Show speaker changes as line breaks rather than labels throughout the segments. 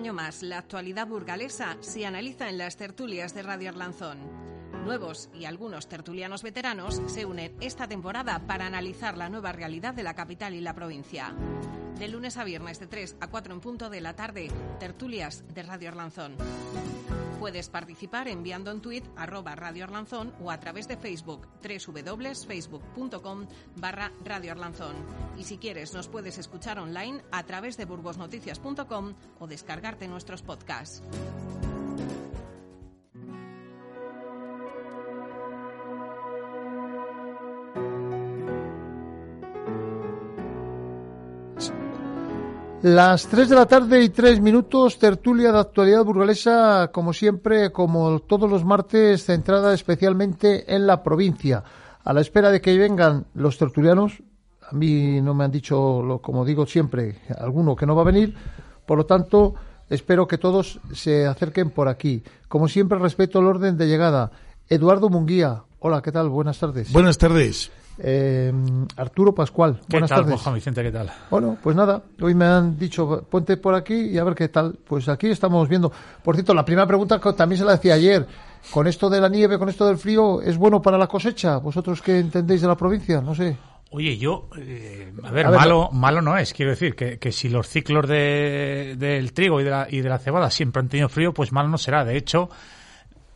año más, la actualidad burgalesa se analiza en las tertulias de Radio Arlanzón. Nuevos y algunos tertulianos veteranos se unen esta temporada para analizar la nueva realidad de la capital y la provincia. De lunes a viernes de 3 a 4 en punto de la tarde, tertulias de Radio Arlanzón. Puedes participar enviando en tweet arroba Radio Arlanzón o a través de Facebook www.facebook.com barra Radio Arlanzón. Y si quieres nos puedes escuchar online a través de burgosnoticias.com o descargarte nuestros podcasts.
Las 3 de la tarde y 3 minutos, tertulia de actualidad burgalesa, como siempre, como todos los martes, centrada especialmente en la provincia. A la espera de que vengan los tertulianos, a mí no me han dicho, lo, como digo siempre, alguno que no va a venir, por lo tanto, espero que todos se acerquen por aquí. Como siempre, respeto el orden de llegada. Eduardo Munguía, hola, ¿qué tal? Buenas tardes.
Buenas tardes.
Eh, Arturo Pascual,
¿Qué
buenas
tal,
tardes.
Juan Vicente? ¿Qué tal?
Bueno, pues nada, hoy me han dicho, ponte por aquí y a ver qué tal. Pues aquí estamos viendo. Por cierto, la primera pregunta que también se la decía ayer. Con esto de la nieve, con esto del frío, ¿es bueno para la cosecha? ¿Vosotros qué entendéis de la provincia? No sé.
Oye, yo, eh, a ver,
A ver,
malo, malo no es. Quiero decir que, que si los ciclos de, del trigo y de, la, y de la cebada siempre han tenido frío, pues malo no será. De hecho,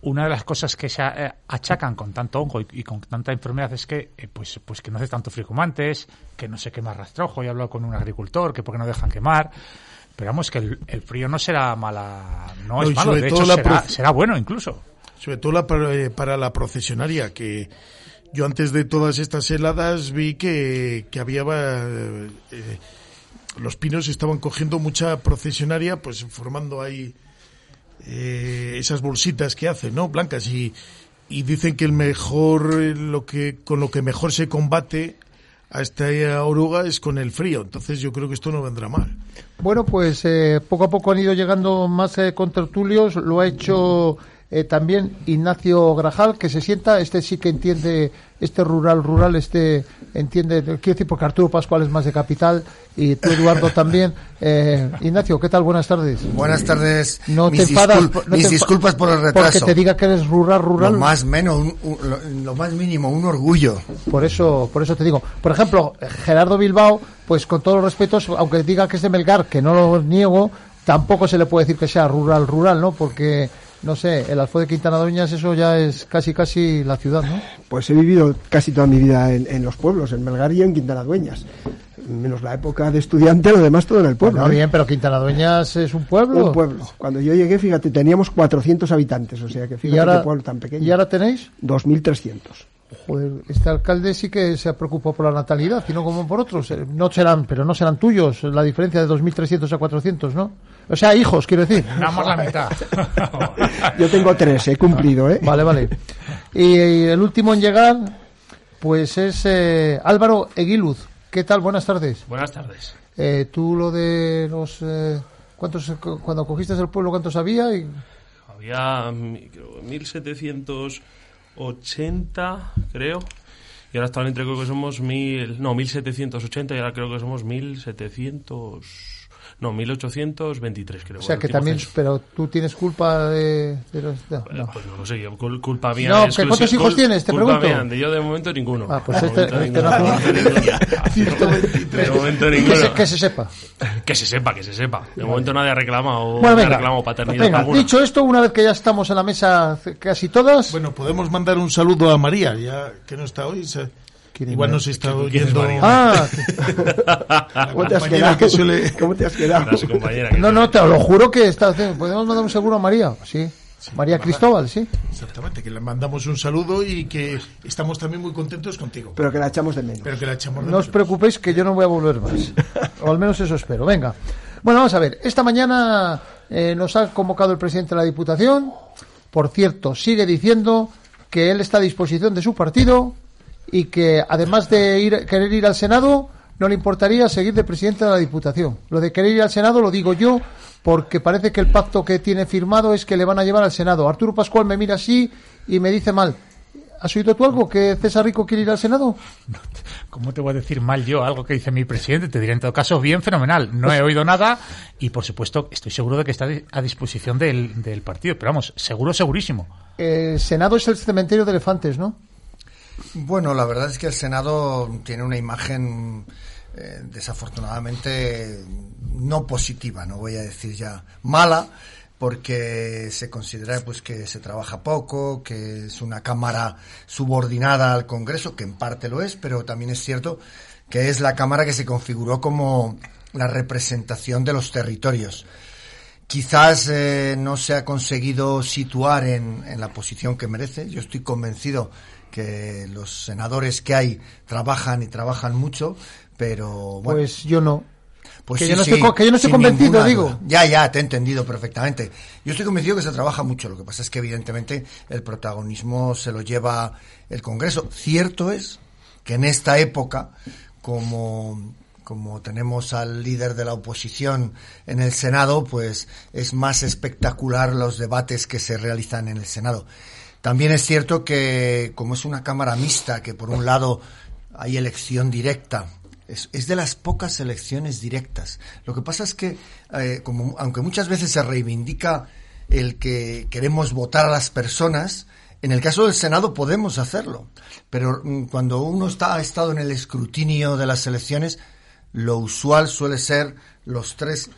una de las cosas que se eh, achacan con tanto hongo y, y con tanta enfermedad es que, eh, pues, pues que no hace tanto frío como antes, que no se quema rastrojo. He hablado con un agricultor que porque no dejan quemar. Pero vamos, que el, el frío no será mala, no,
No,
es malo. De hecho, será, bueno incluso.
Sobre todo la, para, eh, para la procesionaria, que yo antes de todas estas heladas vi que, que había... eh, los pinos estaban cogiendo mucha procesionaria, pues formando ahí eh, esas bolsitas que hacen, ¿no? Blancas. Y, y dicen que el mejor, eh, lo que, con lo que mejor se combate a esta oruga es con el frío. Entonces yo creo que esto no vendrá mal.
Bueno, pues eh, poco a poco han ido llegando más eh, contertulios. Lo ha hecho eh, también Ignacio Grajal, que se sienta. Este sí que entiende, este rural, rural, este entiende. Quiero decir, porque Arturo Pascual es más de capital y tú, Eduardo, también. Eh, Ignacio, ¿qué tal? Bueas tardes.
Buenas tardes.
No
mis
te enfadas. no
mis
te
disculpas por el
Porque
retraso.
te diga que eres rural, rural.
Lo más menos, un- un- lo, lo más mínimo, un orgullo.
Por eso, por eso te digo. Por ejemplo, Gerardo Bilbao, pues con todos los respetos, aunque diga que es de Melgar, que no lo niego, tampoco se le puede decir que sea rural, rural, ¿no? Porque, no sé, el Alfo de Quintana Doñas, eso ya es casi, casi la ciudad, ¿no?
Pues he vivido casi toda mi vida en, en los pueblos, en Melgar y en Quintana Dueñas. Menos la época de estudiante, lo demás todo en el pueblo.
Bueno,
¿eh?
bien, pero Quintana Dueñas es un pueblo.
Un pueblo. Cuando yo llegué, fíjate, teníamos 400 habitantes, o sea que
¿Y
fíjate
ahora,
qué pueblo tan pequeño.
¿Y ahora tenéis?
2.300.
Joder, este alcalde sí que se ha preocupado por la natalidad sino como por otros. Eh, no serán, pero no serán tuyos. La diferencia de 2.300 a 400, ¿no? O sea, hijos, quiero decir.
Nada más la mitad.
Yo tengo tres, he cumplido, ¿eh?
Vale, vale. Y, el último en llegar, pues es eh, Álvaro Eguiluz. ¿Qué tal? Buenas tardes.
Buenas tardes.
Eh, tú lo de los... Eh, ¿Cuántos, cuando cogiste el pueblo, cuántos había?
Había, mm, creo, 1.700 80, creo. Y ahora actualmente creo que somos mil, no, 1780 y ahora creo que somos 1700 no, 1823 creo.
o sea, que también...
censo.
Pero tú tienes culpa de... de los, no, no.
Pues no lo sé, yo, cul- culpa mía.
No,
es
¿que cuántos hijos
cul-
tienes? Te
culpa
pregunto.
mía, de yo de momento ninguno.
Ah, pues
De
este-
momento
este
ninguno.
no-
De momento
que,
ninguno.
se, que se sepa.
Que se sepa, que se sepa. De momento nadie ha reclamado,
Bueno, venga.
reclamado paternidad
Venga,
alguna.
dicho esto, una vez que ya estamos en la mesa casi todas...
Bueno, podemos mandar un saludo a María, ya que no está hoy. se-
¿Quién es
Igual nos está
¿Quién es
oyendo.
Ah,
¿Cómo te has quedado?
que suele-
¿Cómo te has quedado?
Era su compañera. que
no, no, te lo juro que está, podemos mandar un seguro a María. Sí. María Cristóbal, sí.
Exactamente, que le mandamos un saludo y que estamos también muy contentos contigo.
Pero que la echamos de menos.
Pero que la echamos de
No os preocupéis que yo no voy a volver más. O al menos eso espero. Venga. Bueno, vamos a ver. Esta mañana eh, nos ha convocado el presidente de la Diputación. Por cierto, sigue diciendo que él está a disposición de su partido y que además de ir, querer ir al Senado, no le importaría seguir de presidente de la Diputación. Lo de querer ir al Senado lo digo yo porque parece que el pacto que tiene firmado es que le van a llevar al Senado. Arturo Pascual me mira así y me dice mal. ¿Has oído tú algo? ¿Que César Rico quiere ir al Senado?
¿Cómo te voy a decir mal yo algo que dice mi presidente? Te diré en todo caso bien, fenomenal. No he oído nada y por supuesto estoy seguro de que está a disposición del, del partido. Pero vamos, seguro, segurísimo.
El Senado es el cementerio de elefantes, ¿no?
Bueno, la verdad es que el Senado tiene una imagen eh, desafortunadamente no positiva, no voy a decir ya mala, porque se considera pues que se trabaja poco, que es una cámara subordinada al Congreso, que en parte lo es, pero también es cierto que es la cámara que se configuró como la representación de los territorios. Quizás eh, no se ha conseguido situar en, en la posición que merece. Yo estoy convencido que los senadores que hay trabajan y trabajan mucho, pero bueno.
Pues yo no.
Pues
que,
sí,
yo no
sí,
estoy, que yo no estoy convencido, digo.
Ya, ya, te he entendido perfectamente. Yo estoy convencido que se trabaja mucho. Lo que pasa es que, evidentemente, el protagonismo se lo lleva el Congreso. Cierto es que en esta época, como, como tenemos al líder de la oposición en el Senado, pues es más espectacular los debates que se realizan en el Senado. También es cierto que, como es una Cámara mixta, que por un lado hay elección directa, es, de las pocas elecciones directas. Lo que pasa es que, eh, como, aunque muchas veces se reivindica el que queremos votar a las personas, en el caso del Senado podemos hacerlo. Pero mm, cuando uno está, ha estado en el escrutinio de las elecciones, lo usual suele ser los tres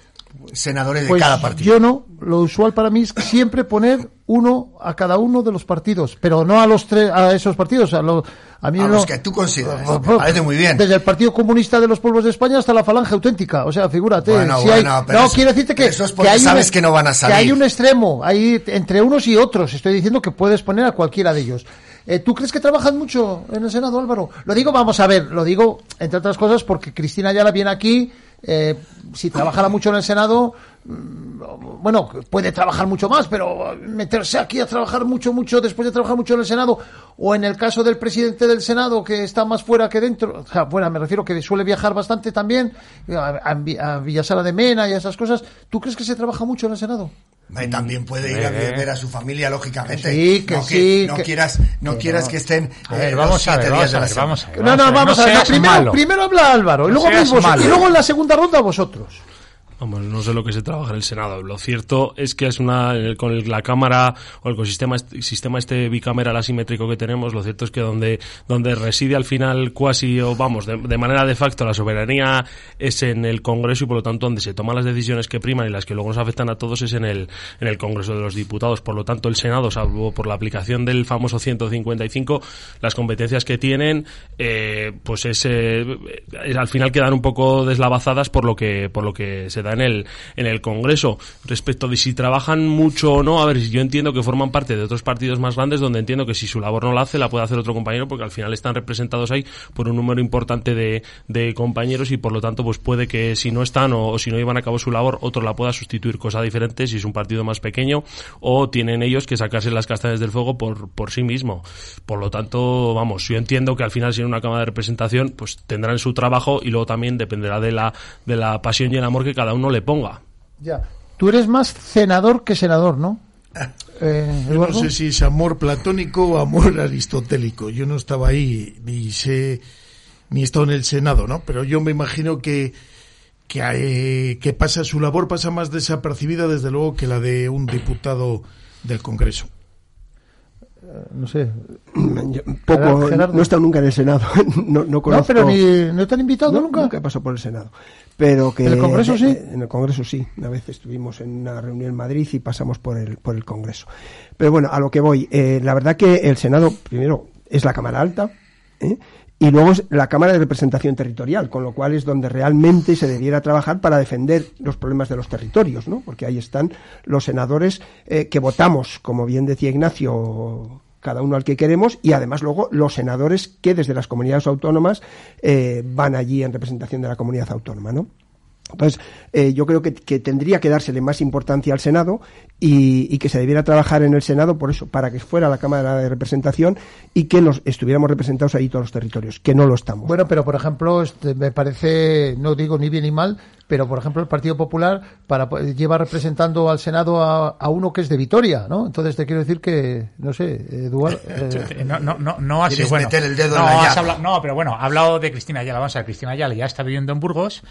senadores de
Pues
cada partido.
yo no. Lo usual para mí es siempre poner uno a cada uno de los partidos, pero no a los tres, a esos partidos. A, lo- a mí
A
no-
los que tú consideras. Me parece muy bien.
Desde el Partido Comunista de los Pueblos de España hasta la Falange Auténtica. O sea, figúrate.
Bueno,
si hay-
bueno, pero
no,
eso-
quiero decirte que,
eso es porque
hay un-
sabes que no van a salir.
Que hay un extremo, hay entre unos y otros. Estoy diciendo que puedes poner a cualquiera de ellos. Eh, ¿Tú crees que trabajan mucho en el Senado, Álvaro? Lo digo, vamos a ver, lo digo entre otras cosas porque Cristina Ayala viene aquí. Eh, si trabajara mucho en el Senado, mm, bueno, puede trabajar mucho más, pero meterse aquí a trabajar mucho, mucho, después de trabajar mucho en el Senado, o en el caso del presidente del Senado, que está más fuera que dentro, o sea, fuera, me refiero que suele viajar bastante también, a, a de Mena y a esas cosas, ¿tú crees que se trabaja mucho en el Senado?
Eh, También puede ir a
Eh.
ver a su familia, lógicamente.
Sí, que
no,
sí,
no
que-
quieras, no
que
quieras
no.
que estén.
A
eh,
ver, vamos a
siete
ver,
días
vamos a
la
ver,
semana.
vamos a ver.
No, no, vamos
no
a ver, primero, primero habla Álvaro, y
No
luego vos- y luego en la segunda ronda vosotros.
Vamos, no sé lo que se trabaja en el Senado. Lo cierto es que es una con la cámara o el sistema sistema este bicameral asimétrico que tenemos. Lo cierto es que donde donde reside al final cuasi o vamos de, manera de facto la soberanía es en el Congreso y por lo tanto donde se toman las decisiones que priman y las que luego nos afectan a todos es en el en el Congreso de los Diputados. Por lo tanto el Senado, salvo por la aplicación del famoso 155, las competencias que tienen, eh, pues es, eh, al final quedan un poco deslavazadas por lo que por lo que se en el en el Congreso. Respecto de si trabajan mucho o no a ver yo entiendo que forman parte de otros partidos más grandes donde entiendo que si su labor no la hace la puede hacer otro compañero porque al final están representados ahí por un número importante de, de compañeros y por lo tanto pues puede que si no están o, o si no llevan a cabo su labor otro la pueda sustituir. Cosa diferente si es un partido más pequeño o tienen ellos que sacarse las castañas del fuego por, por sí mismo. Por lo tanto vamos yo entiendo que al final si en una cámara de representación pues tendrán su trabajo y luego también dependerá de la de la pasión y el amor que cada uno le ponga
Ya. Tú eres más senador que senador, ¿no? Eh,
Yo no sé si es amor platónico o amor aristotélico. Yo no estaba ahí, ni sé, ni he estado en el Senado, ¿no? Pero yo me imagino que, que, eh, que pasa su labor pasa más desapercibida, desde luego, que la de un diputado del Congreso.
No sé.
Yo poco, no he estado nunca en el Senado. No, no
No,
conozco.
pero ni, no te han invitado
No,
nunca.
he pasado por el Senado. Pero que
¿En el Congreso sí?
En el Congreso sí. Una vez estuvimos en una reunión en Madrid y pasamos por el, por el Congreso. Pero bueno, a lo que voy. Eh, la verdad que el Senado, primero, es la Cámara Alta. ¿eh? Y luego es la Cámara de Representación Territorial, con lo cual es donde realmente se debiera trabajar para defender los problemas de los territorios, ¿no? Porque ahí están los senadores eh, que votamos, como bien decía Ignacio, cada uno al que queremos, y además luego los senadores que desde las comunidades autónomas eh, van allí en representación de la comunidad autónoma, ¿no? Entonces, eh, yo creo que, que tendría que dársele más importancia al Senado y, y que se debiera trabajar en el Senado por eso, para que fuera la Cámara de Representación y que los estuviéramos representados ahí todos los territorios, que no lo estamos.
Bueno, pero por ejemplo, este, me parece, no digo ni bien ni mal, pero por ejemplo el Partido Popular para lleva representando al Senado a, a uno que es de Vitoria, ¿no? Entonces te quiero decir que, no sé, Eduardo... eh,
No, no, no, no ha sido
Quieres
bueno.
meter el dedo
no,
en la
has hablado- no, pero bueno, ha hablado de Cristina Ayala. Vamos a ver, Cristina Ayala ya está viviendo en Burgos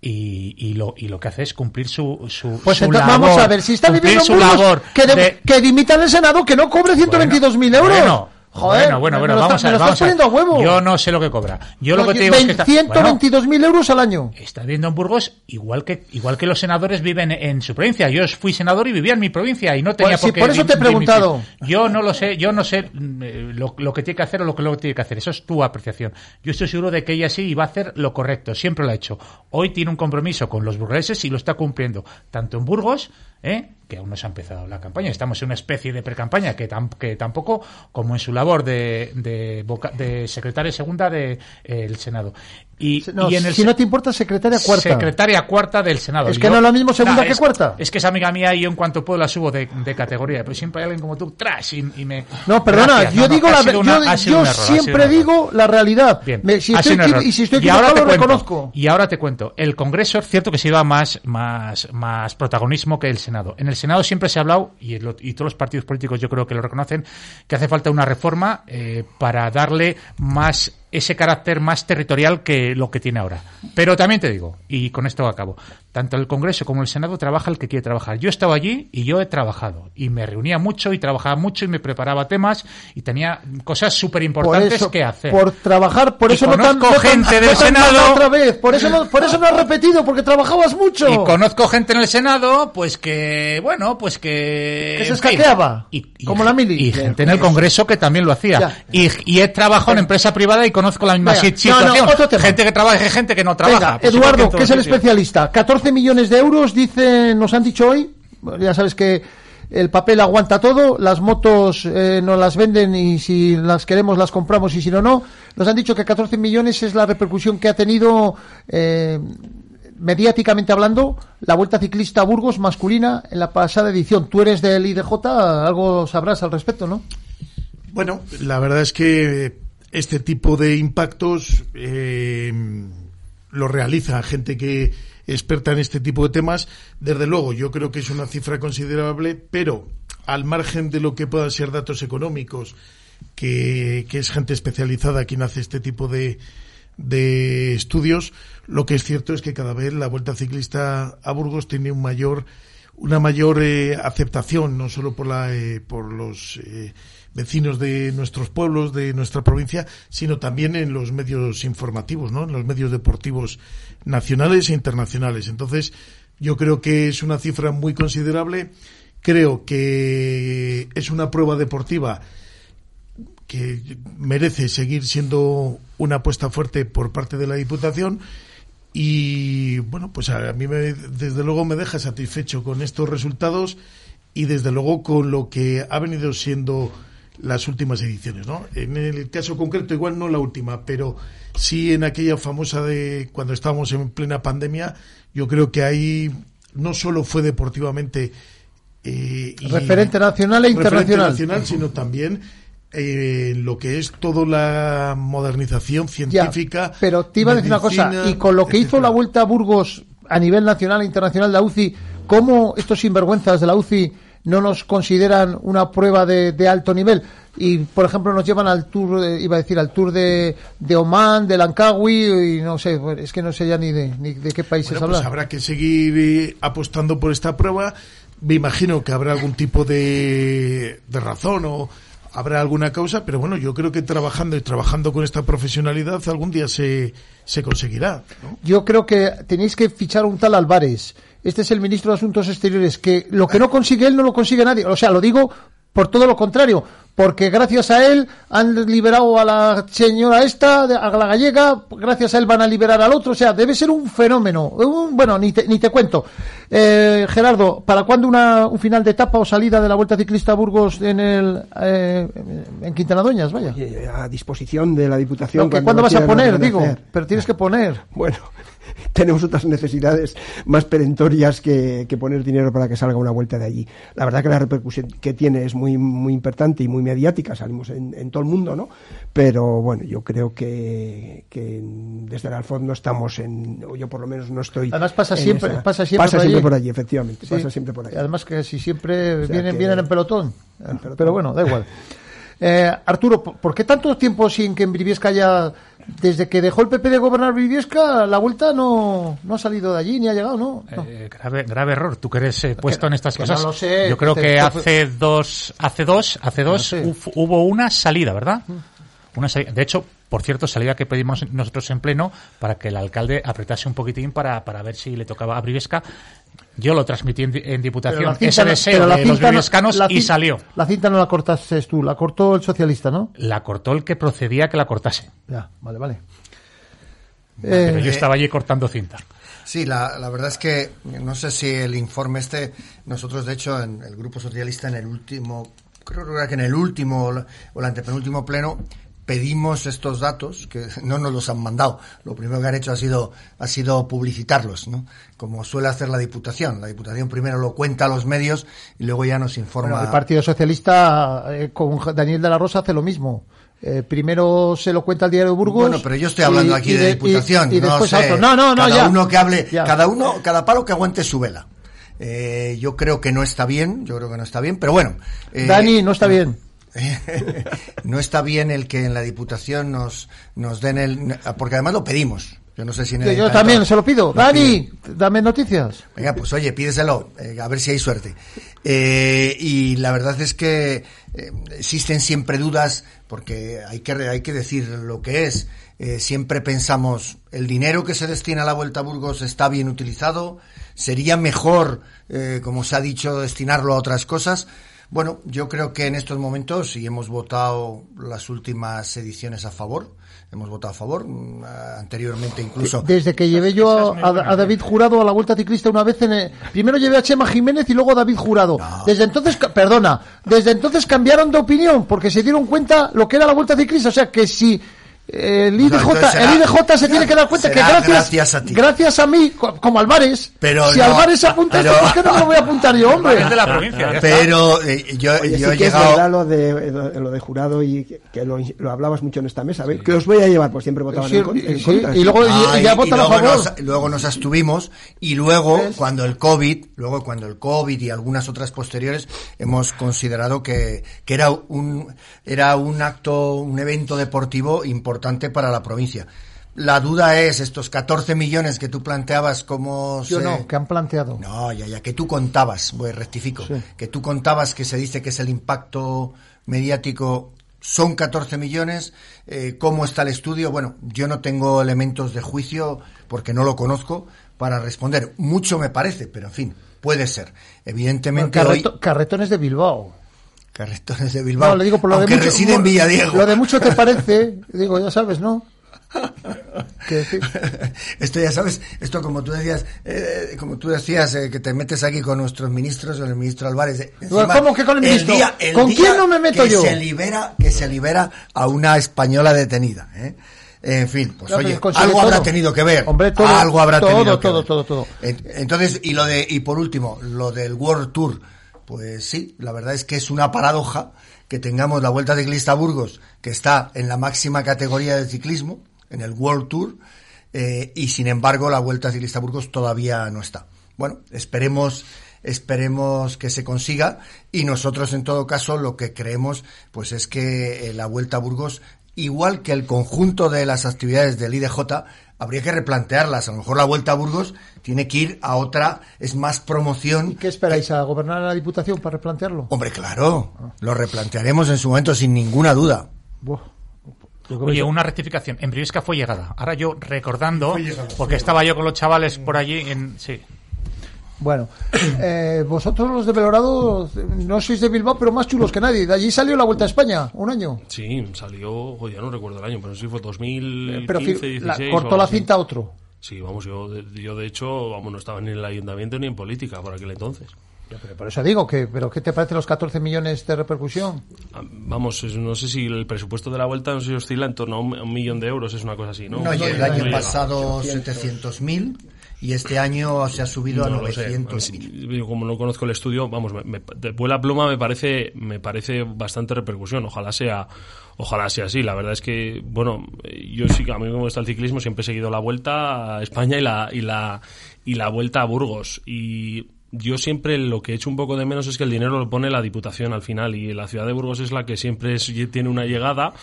y, y, lo, y lo que hace es cumplir su, su,
Pues
su
entonces
labor.
vamos a ver, si está viviendo en
su labor
que, de-
de-
que dimita en el Senado, que no cobre 122.000 euros.
Bueno,
Joder,
bueno, bueno, bueno,
lo
vamos
está-
a ver,
lo
vamos
estás
a ver.
poniendo a huevo.
Yo no sé lo que cobra. Yo lo
No,
que te digo es que está, bueno,
122.000 euros al año.
está viviendo en Burgos igual que igual que los senadores viven en su provincia. Yo fui senador y vivía en mi provincia y no tenía
Pues
por qué
por eso te he preguntado.
Yo no lo sé, yo no sé mm, eh, lo, lo que tiene que hacer o lo que lo que tiene que hacer. Eso es tu apreciación. Yo estoy seguro de que ella sí va a hacer lo correcto. Siempre lo ha hecho. Hoy tiene un compromiso con los burgueses y lo está cumpliendo tanto en Burgos, ¿eh? que aún no se ha empezado la campaña. Estamos en una especie de precampaña que, tam- que tampoco, como en su labor de, de, de secretaria segunda del Senado. Y,
No,
y en el
si no te importa, secretaria cuarta.
Secretaria cuarta del Senado.
Es que no es lo mismo segunda que
es-
cuarta.
Es que es amiga mía y yo en cuanto puedo la subo de, de categoría. Pero siempre hay alguien como tú, tras, y, y me...
No, perdona,
Gracias.
yo
No,
digo la yo,
una-
yo
error, un
siempre digo la realidad.
Bien,
Me- si estoy y si estoy equivocado, lo
cuento,
reconozco.
Y ahora te cuento. El Congreso es cierto que se lleva más, más, más protagonismo que el Senado. En el Senado siempre se ha hablado, y todos los partidos políticos yo creo que lo reconocen, que hace falta una reforma eh, para darle más ese carácter más territorial que lo que tiene ahora. Pero también te digo, y con esto acabo, tanto el Congreso como el Senado trabaja el que quiere trabajar. Yo estaba allí y yo he trabajado. Y me reunía mucho y trabajaba mucho y me preparaba temas y tenía cosas súper
Por
importantes que hacer.
por trabajar, por
Y
eso no tan, no
gente
no
del
tan
Senado-
otra vez. Por eso no, por eso no has repetido, porque trabajabas mucho.
Y conozco gente en el Senado, pues que, bueno, pues que...
Que se
en fin.
escaqueaba, como la mili.
Y gente en el Congreso que también lo hacía.
Ya.
Y, y he trabajado en empresa privada y conozco la misma
Venga,
si-
no,
situación.
no.
Gente que trabaja y gente que no trabaja.
Venga,
Pues
Eduardo, que es el especialista. 14 millones de euros, dicen, nos han dicho hoy. Ya sabes que el papel aguanta todo, las motos eh, nos las venden y si las queremos las compramos y si no, no. Nos han dicho que 14 millones es la repercusión que ha tenido, eh, mediáticamente hablando, la Vuelta Ciclista Burgos masculina en la pasada edición. Tú eres del IDJ, algo sabrás al respecto, ¿no?
Bueno, la verdad es que este tipo de impactos eh, lo realiza gente que experta en este tipo de temas. Desde luego, yo creo que es una cifra considerable, pero al margen de lo que puedan ser datos económicos, que, es gente especializada quien hace este tipo de, de estudios, lo que es cierto es que cada vez la Vuelta Ciclista a Burgos tiene un mayor una mayor eh, aceptación no solo por la eh, por los eh, vecinos de nuestros pueblos de nuestra provincia sino también en los medios informativos no en los medios deportivos nacionales e internacionales. Entonces yo creo que es una cifra muy considerable. Creo que es una prueba deportiva que merece seguir siendo una apuesta fuerte por parte de la Diputación. Y bueno, pues a mí me, desde luego me deja satisfecho con estos resultados y desde luego con lo que ha venido siendo las últimas ediciones, ¿no? En el caso concreto, igual no la última, pero sí en aquella famosa de cuando estábamos en plena pandemia, yo creo que ahí no solo fue deportivamente eh,
Referente nacional e
referente
internacional.
nacional, sino también eh, lo que es toda la modernización
Ya,
científica.
pero te iba a decir una cosa, y con lo que hizo la Vuelta a Burgos a nivel nacional e internacional de la UCI, ¿cómo estos sinvergüenzas de la UCI no nos consideran una prueba de, de alto nivel? Y, por ejemplo, nos llevan al tour, de- iba a decir, al tour de, de Oman, de Langkawi, y no sé, es que no sé ya ni de, ni de qué países
Bueno, pues
hablar.
habrá que seguir eh, apostando por esta prueba. Me imagino que habrá algún tipo de, de razón o habrá alguna causa, pero bueno, yo creo que trabajando y trabajando con esta profesionalidad algún día se, se conseguirá. ¿no?
Yo creo que tenéis que fichar un tal Álvarez. Este es el ministro de Asuntos Exteriores, que lo que no consigue él no lo consigue nadie. O sea, lo digo por todo lo contrario, porque gracias a él han liberado a la señora esta, a la gallega, gracias a él van a liberar al otro. O sea, debe ser un fenómeno. Un- bueno, ni te, ni te cuento. Eh, Gerardo, ¿para cuándo una, un final de etapa o salida de la Vuelta Ciclista a Burgos en el eh, en Quintana Doñas? Vaya.
A disposición de la Diputación.
No, que ¿Cuándo vas a poner? Digo, pero tienes que poner.
Bueno, tenemos otras necesidades más perentorias que, que, poner dinero para que salga una vuelta de allí. La verdad que la repercusión que tiene es muy, muy importante y muy mediática, salimos en, en todo el mundo, ¿no? Pero bueno, yo creo que, que desde el Alfoz no estamos en, o yo por lo menos no estoy.
Además pasa siempre, esa, pasa siempre,
pasa
por,
siempre
allí.
por allí, efectivamente, sí. pasa siempre por allí.
Además que si siempre o sea vienen,
que,
vienen en pelotón. en pelotón. Pero bueno, da igual. Eh, Arturo, ¿por qué tanto tiempo sin que en Briviesca haya, desde que dejó el PP de gobernar Briviesca, la vuelta no, no ha salido de allí ni ha llegado, no? no.
Eh, grave, grave error. Tú que eres eh, puesto en estas cosas.
No lo sé.
Yo creo que, que hace dos, hace dos, hace dos no sé. hubo una salida, ¿verdad? Una salida. De hecho, por cierto, salida que pedimos nosotros en pleno para que el alcalde apretase un poquitín para, para ver si le tocaba a Briviesca. Yo lo transmití en, en Diputación, cinta, ese deseo de los briviescanos
no,
y salió.
La cinta no la cortaste tú, la cortó el socialista, ¿no?
La cortó el que procedía a que la cortase.
Ya, vale, vale.
Pero eh, yo estaba allí cortando cinta.
Sí, la, la, verdad es que no sé si el informe este, nosotros de hecho en el Grupo Socialista en el último, creo que en el último o el antepenúltimo pleno pedimos estos datos que no nos los han mandado. Lo primero que han hecho ha sido ha sido publicitarlos, ¿no? Como suele hacer la Diputación. La Diputación primero lo cuenta a los medios y luego ya nos informa.
Bueno, el Partido Socialista eh, con Daniel de la Rosa hace lo mismo. Eh, primero se lo cuenta el diario Burgos.
Bueno, pero yo estoy hablando
y,
aquí de, de, Diputación.
Y, y
no sé,
otro. No, no, no,
cada
ya.
uno que hable,
ya.
cada uno, cada palo que aguante su vela. Eh, yo creo que no está bien, yo creo que no está bien, pero bueno.
Eh, Dani, no está bien.
no está bien el que en la Diputación nos, nos den el... Porque además lo pedimos. Yo no sé si en el
Yo, también se lo pido. Dani, dame noticias.
Venga, pues oye, pídeselo, eh, a ver si hay suerte. Eh, y la verdad es que eh, existen siempre dudas, porque hay que, hay que decir lo que es. Eh, siempre pensamos, el dinero que se destina a la Vuelta a Burgos está bien utilizado, sería mejor, como se ha dicho, destinarlo a otras cosas. Bueno, yo creo que en estos momentos, y hemos votado las últimas ediciones a favor, hemos votado a favor, mm, anteriormente incluso.
Desde que llevé yo a, a, David Jurado a la Vuelta Ciclista una vez en el, primero llevé a Chema Jiménez y luego a David Jurado. No. Desde entonces, perdona, desde entonces cambiaron de opinión porque se dieron cuenta lo que era la Vuelta Ciclista, o sea que si el IDJ, no, será, el IDJ se tiene que dar cuenta que gracias,
gracias a, ti.
gracias a mí, como Álvarez,
pero
si
no,
Álvarez se apunta
pero,
esto, ¿por qué no me lo voy a apuntar yo, hombre?
de la provincia,
pero eh, yo,
Oye,
yo
sí
he
que
llegado...
es verdad lo de, lo de jurado y que, lo, lo, hablabas mucho en esta mesa, ¿ves? que os voy a llevar, pues siempre votaban
sí,
en, contra, en
sí,
contra.
Y luego
ah,
ya
y,
votan
y
a
luego
favor.
Nos, luego nos abstuvimos y luego ¿Ves? cuando el COVID, luego cuando el COVID y algunas otras posteriores hemos considerado que, que era un era un acto, un evento deportivo importante para la provincia. La duda es estos 14 millones que tú planteabas como...
Yo
se...
no, que han planteado.
No, ya, ya, que tú contabas, pues rectifico,
Sí.
que tú contabas que se dice que es el impacto mediático, son 14 millones, eh, ¿cómo está el estudio? Bueno, yo no tengo elementos de juicio, porque no lo conozco, para responder. Mucho me parece, pero en fin, puede ser. Evidentemente
Bueno,
hoy...
carreto- Carretones de Bilbao.
Carretones de Bilbao,
No, le digo por lo de mucho,
reside en Villadiego.
Lo de mucho te parece, digo, ya sabes, ¿no? Que,
esto ya sabes, esto como tú decías, eh, como tú decías, eh, que te metes aquí con nuestros ministros, con el ministro Álvarez. eh, encima,
¿Cómo que con el ministro?
día- el
¿Con quién no me meto
que
yo?
Se libera, que se libera a una española detenida. ¿eh? En fin, pues oye, algo habrá
todo.
tenido que ver.
Hombre, todo,
algo habrá
todo,
tenido que
todo,
ver.
todo, todo.
En- Entonces, y lo de, y por último, lo del World Tour, pues sí, la verdad es que es una paradoja que tengamos la Vuelta Ciclista a Burgos, que está en la máxima categoría del ciclismo, en el World Tour, eh, y sin embargo la Vuelta Ciclista a Burgos todavía no está. Bueno, esperemos, esperemos que se consiga, y nosotros en todo caso lo que creemos, pues es que eh, la Vuelta a Burgos igual que el conjunto de las actividades del IDJ, habría que replantearlas. A lo mejor la vuelta a Burgos tiene que ir a otra, es más promoción.
¿Y qué esperáis? ¿A gobernar la Diputación para replantearlo?
Hombre, claro, lo replantearemos en su momento sin ninguna duda.
Buah.
Oye, una rectificación. En Briviesca fue llegada. Ahora yo recordando, porque estaba yo con los chavales por allí en... Sí.
Bueno, eh, vosotros los de Belorado no sois de Bilbao, pero más chulos que nadie. De allí salió la Vuelta a España, un año.
Sí, salió, oye, ya no recuerdo el año, pero sí fue 2015,
Pero fi- la-
16.
cortó la cinta a otro.
Sí, vamos, yo, de- yo de hecho, vamos, no estaba ni en el ayuntamiento ni en política por aquel entonces.
Pero por eso digo que, pero ¿qué te parece los 14 millones de repercusión?
Ah, Vamos, es- no sé si el presupuesto de la vuelta no sé si oscila en torno a un, millón de euros, es una cosa así, ¿no?
No, y el año pasado 700.000 y este año se ha subido
No
a
lo sé.
900.000.
Yo Como no conozco el estudio, vamos, me, me- de vuela pluma me parece, me parece bastante repercusión. Ojalá sea, ojalá sea así. La verdad es que, bueno, yo sí que a mí me gusta el ciclismo, siempre he seguido la vuelta a España y la, y la, y la vuelta a Burgos. Y yo siempre lo que he hecho un poco de menos es que el dinero lo pone la Diputación al final y la ciudad de Burgos es la que siempre es- tiene una llegada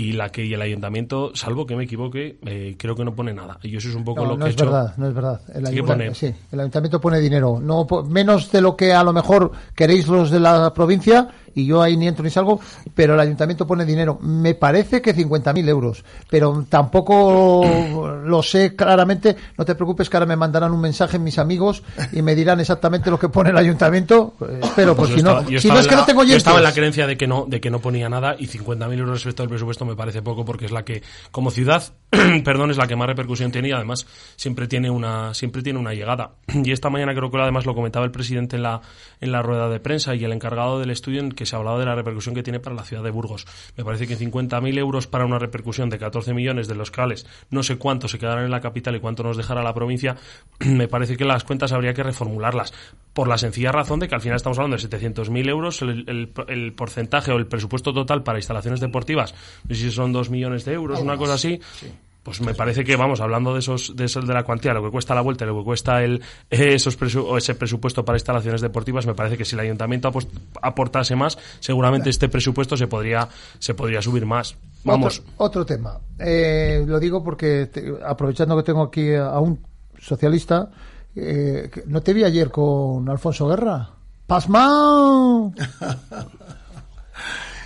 y la que y el ayuntamiento, salvo que me equivoque, eh, creo que no pone nada. Y eso es un poco
No,
lo
no
que he
es
hecho.
verdad, no es verdad. El,
¿Qué
ayuda-
pone?
sí, el ayuntamiento pone dinero, no po- menos de lo que a lo mejor queréis los de la provincia y yo ahí ni entro ni salgo, pero el ayuntamiento pone dinero. Me parece que 50.000 euros, pero tampoco lo sé claramente. No te preocupes que ahora me mandarán un mensaje mis amigos y me dirán exactamente lo que pone el ayuntamiento. Eh, Espero, pues si no,
estaba-
si no es que
la-
no tengo
Yo estaba en la creencia de que no, de que no ponía nada y 50.000 euros respecto al presupuesto me parece poco porque es la que, como ciudad, perdón, es la que más repercusión tiene y además siempre tiene una, siempre tiene una llegada. Y esta mañana creo que además lo comentaba el presidente en la, en la rueda de prensa y el encargado del estudio en que se hablaba de la repercusión que tiene para la ciudad de Burgos. Me parece que 50.000 euros para una repercusión de 14 millones de los cuales no sé cuánto se quedarán en la capital y cuánto nos dejará la provincia, me parece que las cuentas habría que reformularlas. Por la sencilla razón de que al final estamos hablando de 700.000 euros, el, el- el porcentaje o el presupuesto total para instalaciones deportivas, no sé si son 2 millones de euros, una cosa así. Pues me parece que vamos hablando de esos de esos de la cuantía, lo que cuesta la vuelta, y lo que cuesta el esos presu- o ese presupuesto para instalaciones deportivas, me parece que si el ayuntamiento aportase más, seguramente este presupuesto se podría se podría subir más. Vamos,
Otro, otro tema. Eh, lo digo porque, te- aprovechando que tengo aquí a un socialista, eh, ¿no te vi ayer con Alfonso Guerra? ¡Pasmao!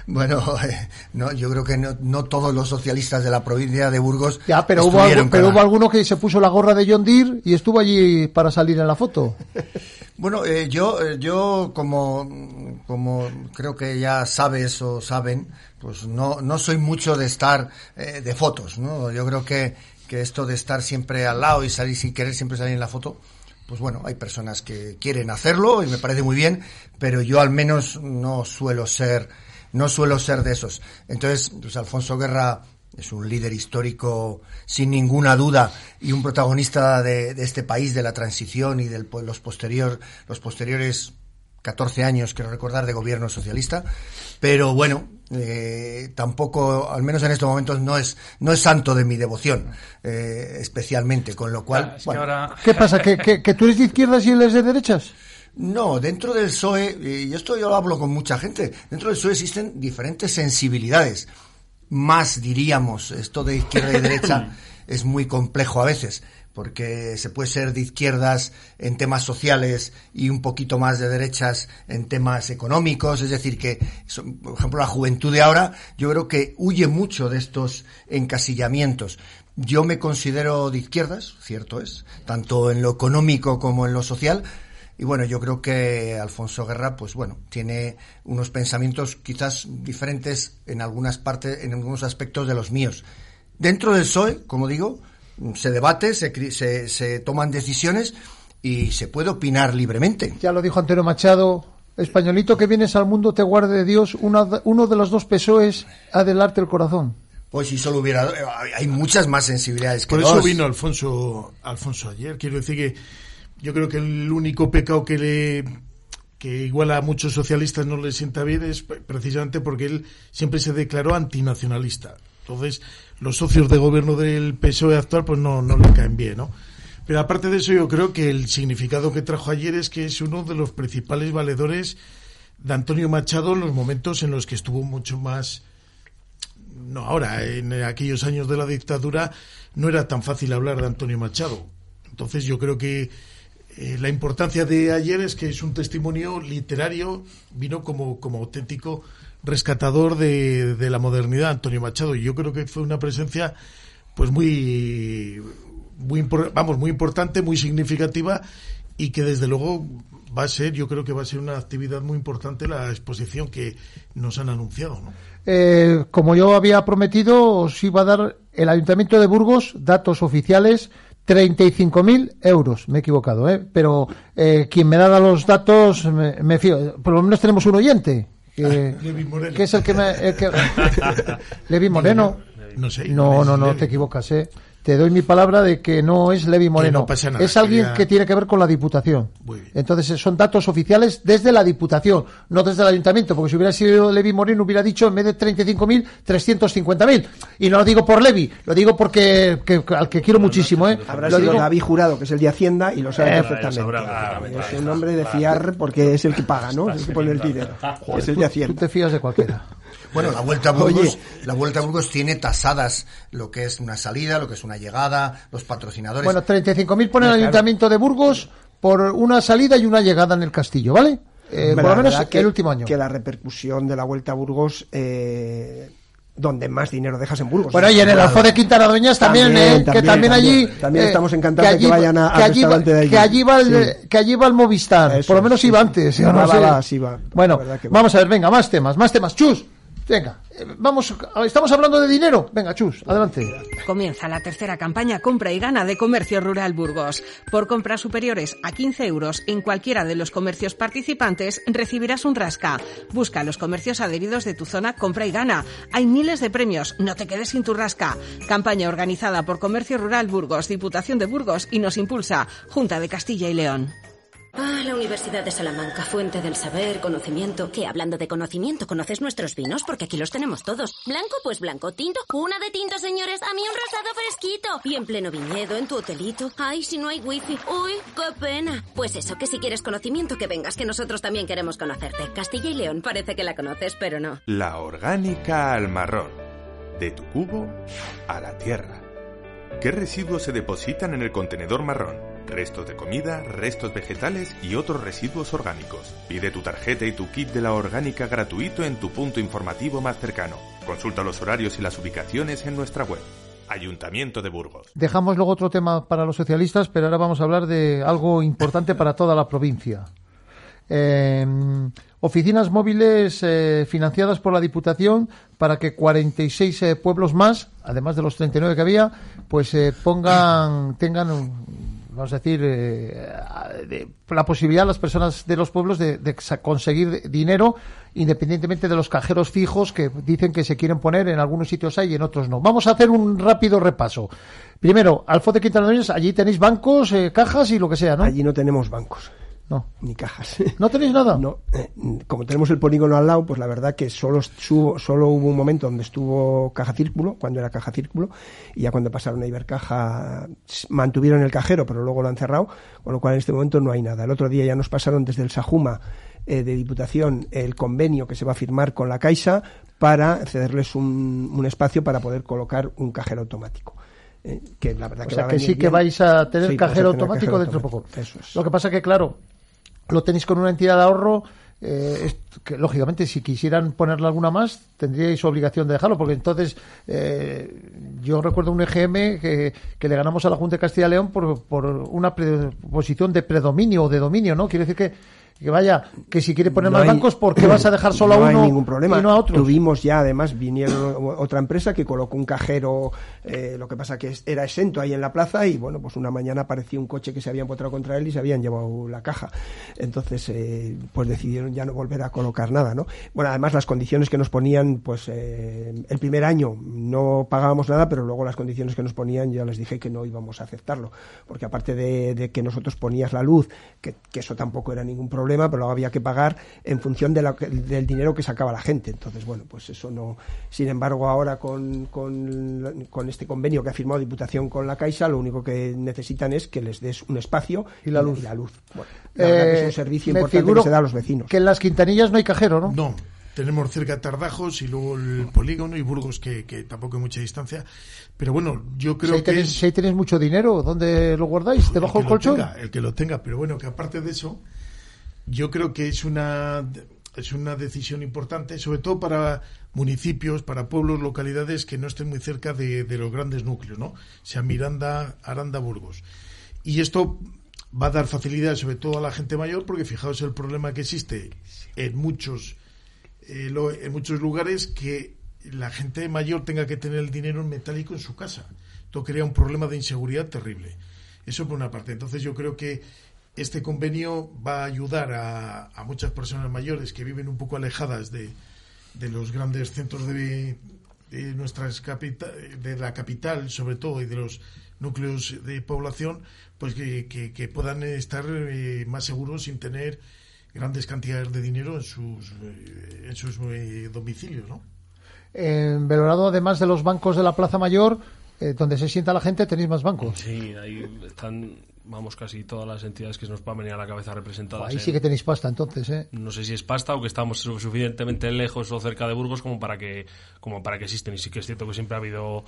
Bueno, eh, no, yo creo que no, no todos los socialistas de la provincia de Burgos
Ya, pero hubo, algo- pero hubo alguno que se puso la gorra de John Deere y estuvo allí para salir en la foto.
Bueno, eh, yo, eh, yo como, como creo que ya sabes o saben, pues no, no soy mucho de estar eh, de fotos, ¿no? Yo creo que, que esto de estar siempre al lado y salir sin querer siempre salir en la foto, pues bueno, hay personas que quieren hacerlo y me parece muy bien, pero yo al menos no suelo ser, no suelo ser de esos. Entonces, pues Alfonso Guerra es un líder histórico sin ninguna duda y un protagonista de, de este país, de la transición y de los, posterior, los posteriores 14 años, quiero recordar, de gobierno socialista. Pero bueno, eh, tampoco, al menos en estos momentos, no es, no es santo de mi devoción, eh, especialmente, con lo cual...
Es que
bueno,
ahora-
¿Qué pasa? ¿Que, que, que tú eres de izquierdas y él es de derechas?
No, dentro del PSOE, y esto yo lo hablo con mucha gente, dentro del PSOE existen diferentes sensibilidades. Más diríamos, esto de izquierda y derecha es muy complejo a veces, porque se puede ser de izquierdas en temas sociales y un poquito más de derechas en temas económicos, es decir, que, por ejemplo, la juventud de ahora, yo creo que huye mucho de estos encasillamientos. Yo me considero de izquierdas, cierto es, tanto en lo económico como en lo social, y bueno, yo creo que Alfonso Guerra, pues bueno, tiene unos pensamientos quizás diferentes en algunas partes, en algunos aspectos de los míos. Dentro del PSOE, como digo, se debate, se, se, se toman decisiones y se puede opinar libremente.
Ya lo dijo Antonio Machado. Españolito que vienes al mundo te guarde Dios. Una- uno de los dos PSOEs ha del arte el corazón.
Pues si solo hubiera, hay muchas más sensibilidades que
Por eso
dos.
vino Alfonso, Alfonso ayer. Quiero decir que yo creo que el único pecado que le que igual a muchos socialistas no le sienta bien es pre- precisamente porque él siempre se declaró antinacionalista. Entonces, los socios de gobierno del PSOE actual pues no, no le caen bien, ¿no? Pero aparte de eso, yo creo que el significado que trajo ayer es que es uno de los principales valedores de Antonio Machado en los momentos en los que estuvo mucho más no ahora, en aquellos años de la dictadura no era tan fácil hablar de Antonio Machado. Entonces yo creo que eh, la importancia de ayer es que es un testimonio literario, vino como, como auténtico rescatador de, de la modernidad Antonio Machado. Y yo creo que fue una presencia pues muy, muy vamos, muy importante, muy significativa y que desde luego va a ser, yo creo que va a ser una actividad muy importante la exposición que nos han anunciado, ¿no?
Eh, como yo había prometido, os iba a dar el Ayuntamiento de Burgos datos oficiales 35.000 euros, me he equivocado, ¿eh? pero eh, quien me da los datos, me, me fío, por lo menos tenemos un oyente, que,
Moreno.
que es el que me... el que- Levi Moreno.
No sé.
No, no, no, te equivocas, ¿eh? Te doy mi palabra de que no es Levi Moreno.
no pasa nada,
es alguien que tiene que ver con la Diputación.
Muy bien.
Entonces eh, son datos oficiales desde la Diputación, no desde el Ayuntamiento, porque si hubiera sido Levi Moreno hubiera dicho en vez de 35.000, 350.000. Y no lo digo por Levi, lo digo porque que- al que quiero muchísimo, ¿eh?
Habrá
Lo
sido
digo-
David Jurado, que es el de Hacienda, y lo sabe
Eh,
perfectamente. Es un hombre de fiar porque es el que paga, ¿no? Es el que pone el dinero. Es el de
Tú
Hacienda.
te fías de cualquiera.
Bueno, la Vuelta a Burgos,
Oye.
la Vuelta a Burgos tiene tasadas lo que es una salida, lo que es una llegada, los patrocinadores.
Bueno, 35.000 pone el
Claro.
Ayuntamiento de Burgos por una salida y una llegada en el castillo, ¿vale? Eh, por lo menos
que-
el último año.
Que la repercusión de la Vuelta a Burgos, eh, donde más dinero dejas en Burgos.
Bueno, y en el Alfo de Quintana Dueñas también,
También,
¿eh? que
también,
también allí.
también.
Eh,
estamos encantados de que vayan a-
que
al
allí va-
de allí.
Que allí va el,
Sí.
que allí va el Movistar.
Eso
por lo menos
sí,
iba
sí.
antes.
Va,
yo no
va,
sé.
va, sí va.
Bueno,
que
vamos a ver, venga, más temas, más temas. Chus, venga, eh, vamos, estamos hablando de dinero. Venga, Chus, adelante.
Comienza la tercera campaña Compra y Gana de Comercio Rural Burgos. Por compras superiores a 15 euros en cualquiera de los comercios participantes recibirás un rasca. Busca los comercios adheridos de tu zona Compra y Gana. Hay miles de premios, no te quedes sin tu rasca. Campaña organizada por Comercio Rural Burgos, Diputación de Burgos y nos impulsa Junta de Castilla y León.
Ah, la Universidad de Salamanca, fuente del saber, conocimiento.
Que hablando de conocimiento, ¿conoces nuestros vinos? Porque aquí los tenemos todos.
Blanco, pues blanco. Tinto, una de tinto, señores. A mí un rosado fresquito.
Y en pleno viñedo, en tu hotelito.
Ay, si no hay wifi. Uy, qué pena.
Pues eso, que si quieres conocimiento, que vengas, que nosotros también queremos conocerte. Castilla y León, parece que la conoces, pero no.
La orgánica al marrón. De tu cubo a la tierra. ¿Qué residuos se depositan en el contenedor marrón? Restos de comida, restos vegetales y otros residuos orgánicos. Pide tu tarjeta y tu kit de la orgánica gratuito en tu punto informativo más cercano. Consulta los horarios y las ubicaciones en nuestra web. Ayuntamiento de Burgos.
Dejamos luego otro tema para los socialistas, pero ahora vamos a hablar de algo importante para toda la provincia. Eh, oficinas móviles eh, financiadas por la Diputación para que 46 eh, pueblos más, además de los 39 que había, pues eh, pongan, tengan, vamos a decir, eh, de- la posibilidad a las personas de los pueblos de, de conseguir dinero independientemente de los cajeros fijos que dicen que se quieren poner en algunos sitios hay y en otros no. Vamos a hacer un rápido repaso. Primero, Alfo de Quintana allí tenéis bancos, eh, cajas y lo que sea, ¿no?
Allí no tenemos bancos,
No.
ni cajas.
¿No tenéis nada?
No, eh, como tenemos el polígono al lado, pues la verdad que solo, estuvo- solo hubo un momento donde estuvo Caja Círculo, cuando era Caja Círculo, y ya cuando pasaron a Ibercaja mantuvieron el cajero, pero luego lo han cerrado, con lo cual en este momento no hay nada. El otro día ya nos pasaron desde el Sajuma eh, de Diputación el convenio que se va a firmar con la Caixa para cederles un, un espacio para poder colocar un cajero automático. Eh, que la verdad
O
que
sea
va
que sí que vais a tener
Sí, vais a
cajero
tener
automático
cajero
dentro de poco.
Eso es.
Lo que pasa que, claro, lo tenéis con una entidad de ahorro. eh, que lógicamente si quisieran ponerle alguna más tendríais obligación de dejarlo porque entonces eh, yo recuerdo un EGM que, que le ganamos a la Junta de Castilla y León por, por una posición de predominio o de dominio no quiere decir que que vaya que si quiere poner
No
más
hay-
bancos ¿por qué vas a dejar solo
no
a uno
hay ningún problema.
y no a otros?
Tuvimos ya, además, vinieron otra empresa que colocó un cajero, eh, lo que pasa que era exento ahí en la plaza y bueno, pues una mañana apareció un coche que se había empotrado contra él y se habían llevado la caja. Entonces, eh, pues decidieron ya no volver a colocar nada, ¿no? Bueno, además las condiciones que nos ponían, pues eh, el primer año no pagábamos nada, pero luego las condiciones que nos ponían ya les dije que no íbamos a aceptarlo, porque aparte de, de que nosotros ponías la luz, que, que eso tampoco era ningún problema, pero luego había que pagar en función de la- del dinero que sacaba la gente. Entonces, bueno, pues eso no. Sin embargo, ahora con, con, con este convenio que ha firmado Diputación con la Caixa, lo único que necesitan es que les des un espacio
Y la luz.
Bueno, la verdad que es
Eh,
un servicio
me
importante que se da a los vecinos.
que en las quintanillas no hay cajero ¿no?
No, tenemos cerca Tardajos y luego el polígono y Burgos, que, que tampoco hay mucha distancia. Pero bueno, yo
si,
creo que es
si ahí tenéis mucho dinero ¿dónde lo guardáis? ¿debajo
el
del colchón?
tenga, el que lo tenga. Pero bueno, que aparte de eso, yo creo que es una es una decisión importante, sobre todo para municipios, para pueblos, localidades que no estén muy cerca de, los grandes núcleos, ¿no? Sea Miranda, Aranda, Burgos. Y esto va a dar facilidad sobre todo a la gente mayor, porque fijaos el problema que existe en muchos eh, en muchos lugares que la gente mayor tenga que tener el dinero metálico en su casa. Esto crea un problema de inseguridad terrible. Eso por una parte. Entonces yo creo que este convenio va a ayudar a, a muchas personas mayores que viven un poco alejadas de, de los grandes centros de, de nuestras capital, de la capital sobre todo y de los núcleos de población pues que, que, que puedan estar eh, más seguros sin tener grandes cantidades de dinero en sus eh, en sus eh, domicilios ¿no?
En Belorado, además de los bancos de la Plaza Mayor, eh, donde se sienta la gente, tenéis más bancos.
Sí, ahí están, vamos, casi todas las entidades que se nos puedan venir a la cabeza representadas.
Ahí
en-
sí que tenéis pasta, entonces, ¿eh?
no sé si es pasta o que estamos su- suficientemente lejos o cerca de Burgos como para que como para que existen y sí que es cierto que siempre ha habido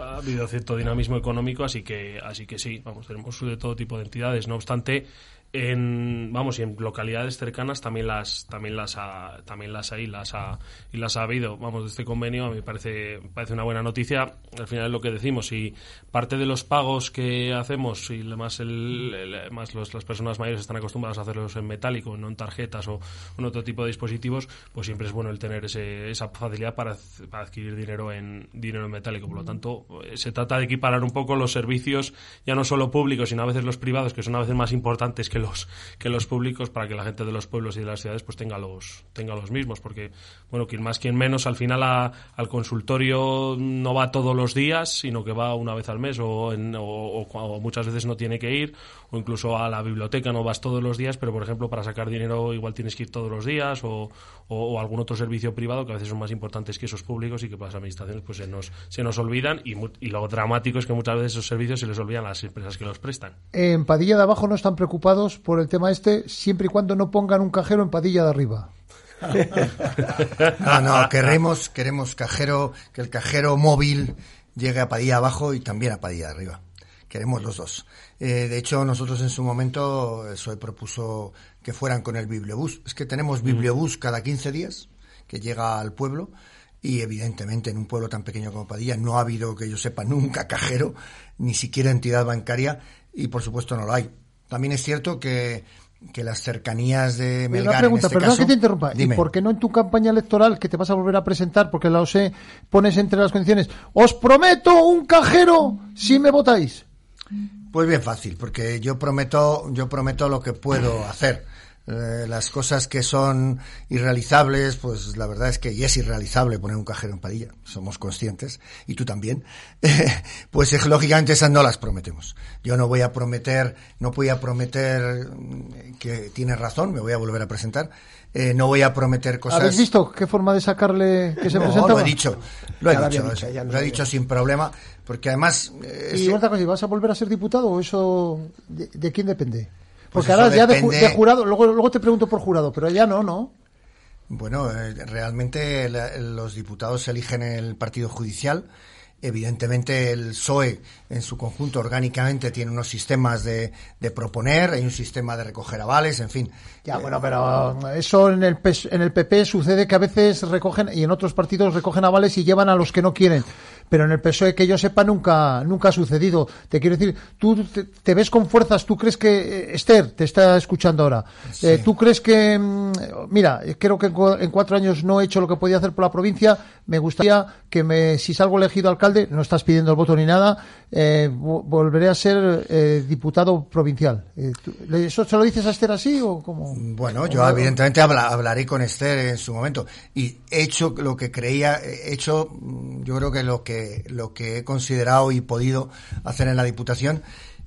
ha habido cierto dinamismo económico así que así que sí vamos tenemos de todo tipo de entidades no obstante en vamos y en localidades cercanas también las también las ha, también las hay las ha, y las ha habido vamos de este convenio a mí parece parece una buena noticia. Al final es lo que decimos y parte de los pagos que hacemos y más el, más los- las personas mayores están acostumbradas a hacerlos en metálico no en tarjetas o en otro tipo de dispositivos pues siempre es bueno el tener ese, esa facilidad para, para adquirir dinero en dinero en metálico. Por lo tanto se trata de equiparar un poco los servicios ya no solo públicos sino a veces los privados que son a veces más importantes que que los públicos para que la gente de los pueblos y de las ciudades pues tenga los tenga los mismos porque bueno quien más quien menos al final al consultorio no va todos los días sino que va una vez al mes o, en- o muchas veces no tiene que ir o incluso a la biblioteca no vas todos los días pero por ejemplo para sacar dinero igual tienes que ir todos los días o, o- o algún otro servicio privado que a veces son más importantes que esos públicos y que para las administraciones pues se nos se nos olvidan y, mu- y lo dramático es que muchas veces esos servicios se les olvidan a las empresas que los prestan
En Padilla de abajo no están preocupados por el tema este, siempre y cuando no pongan un cajero en Padilla de arriba.
No, no, queremos, queremos cajero, que el cajero móvil llegue a Padilla abajo y también a Padilla arriba. Queremos los dos. Eh, de hecho, nosotros en su momento, el PSOE propuso que fueran con el bibliobús. Es que tenemos bibliobús cada 15 días que llega al pueblo y evidentemente en un pueblo tan pequeño como Padilla no ha habido, que yo sepa, nunca cajero, ni siquiera entidad bancaria y por supuesto no lo hay. También es cierto que, que las cercanías de Melgar,
Una pregunta,
en este
perdón
caso,
que te interrumpa.
Dime.
¿Y por qué no en tu campaña electoral, que te vas a volver a presentar, porque la OSE pones entre las condiciones, os prometo un cajero si me votáis?
Pues bien fácil, porque yo prometo, yo prometo lo que puedo hacer. Eh, las cosas que son irrealizables, pues la verdad es que y es irrealizable poner un cajero en Padilla, somos conscientes, y tú también, pues eh, lógicamente esas no las prometemos. Yo no voy a prometer, no voy a prometer mm, que tienes razón, me voy a volver a presentar, eh, no voy a prometer cosas...
¿Habéis visto qué forma de sacarle que se
no,
presentaba?
lo he dicho, lo he dicho, lo he dicho sin problema, porque además... eh,
Y
ese-
otra cosa, ¿y ¿vas a volver a ser diputado o eso de, de quién depende?
Pues
Porque ahora ya de, ju-
depende-
de jurado, luego, luego te pregunto por jurado, pero ya no, ¿no?
Bueno, eh, realmente la- los diputados se eligen en el partido judicial. Evidentemente el PSOE en su conjunto orgánicamente tiene unos sistemas de, de proponer, hay un sistema de recoger avales, en fin.
Ya, bueno, pero eso en el, en el PP sucede que a veces recogen, y en otros partidos recogen avales y llevan a los que no quieren. Pero en el PSOE, que yo sepa, nunca, nunca ha sucedido. Te quiero decir, tú te, te ves con fuerzas, tú crees que, eh, Esther, te está escuchando ahora, Eh, tú crees que, mm, mira, eh, creo que en cuatro años no he hecho lo que podía hacer por la provincia, me gustaría que me, si salgo elegido alcalde, no estás pidiendo el voto ni nada, eh, vo- volveré a ser eh, diputado provincial. Eh, tú- ¿le- ¿Eso se lo dices a Esther así o cómo?
Bueno, yo evidentemente habla- hablaré con Esther en su momento y he hecho lo que creía, he hecho mm, yo creo que lo que lo que he considerado y podido hacer en la Diputación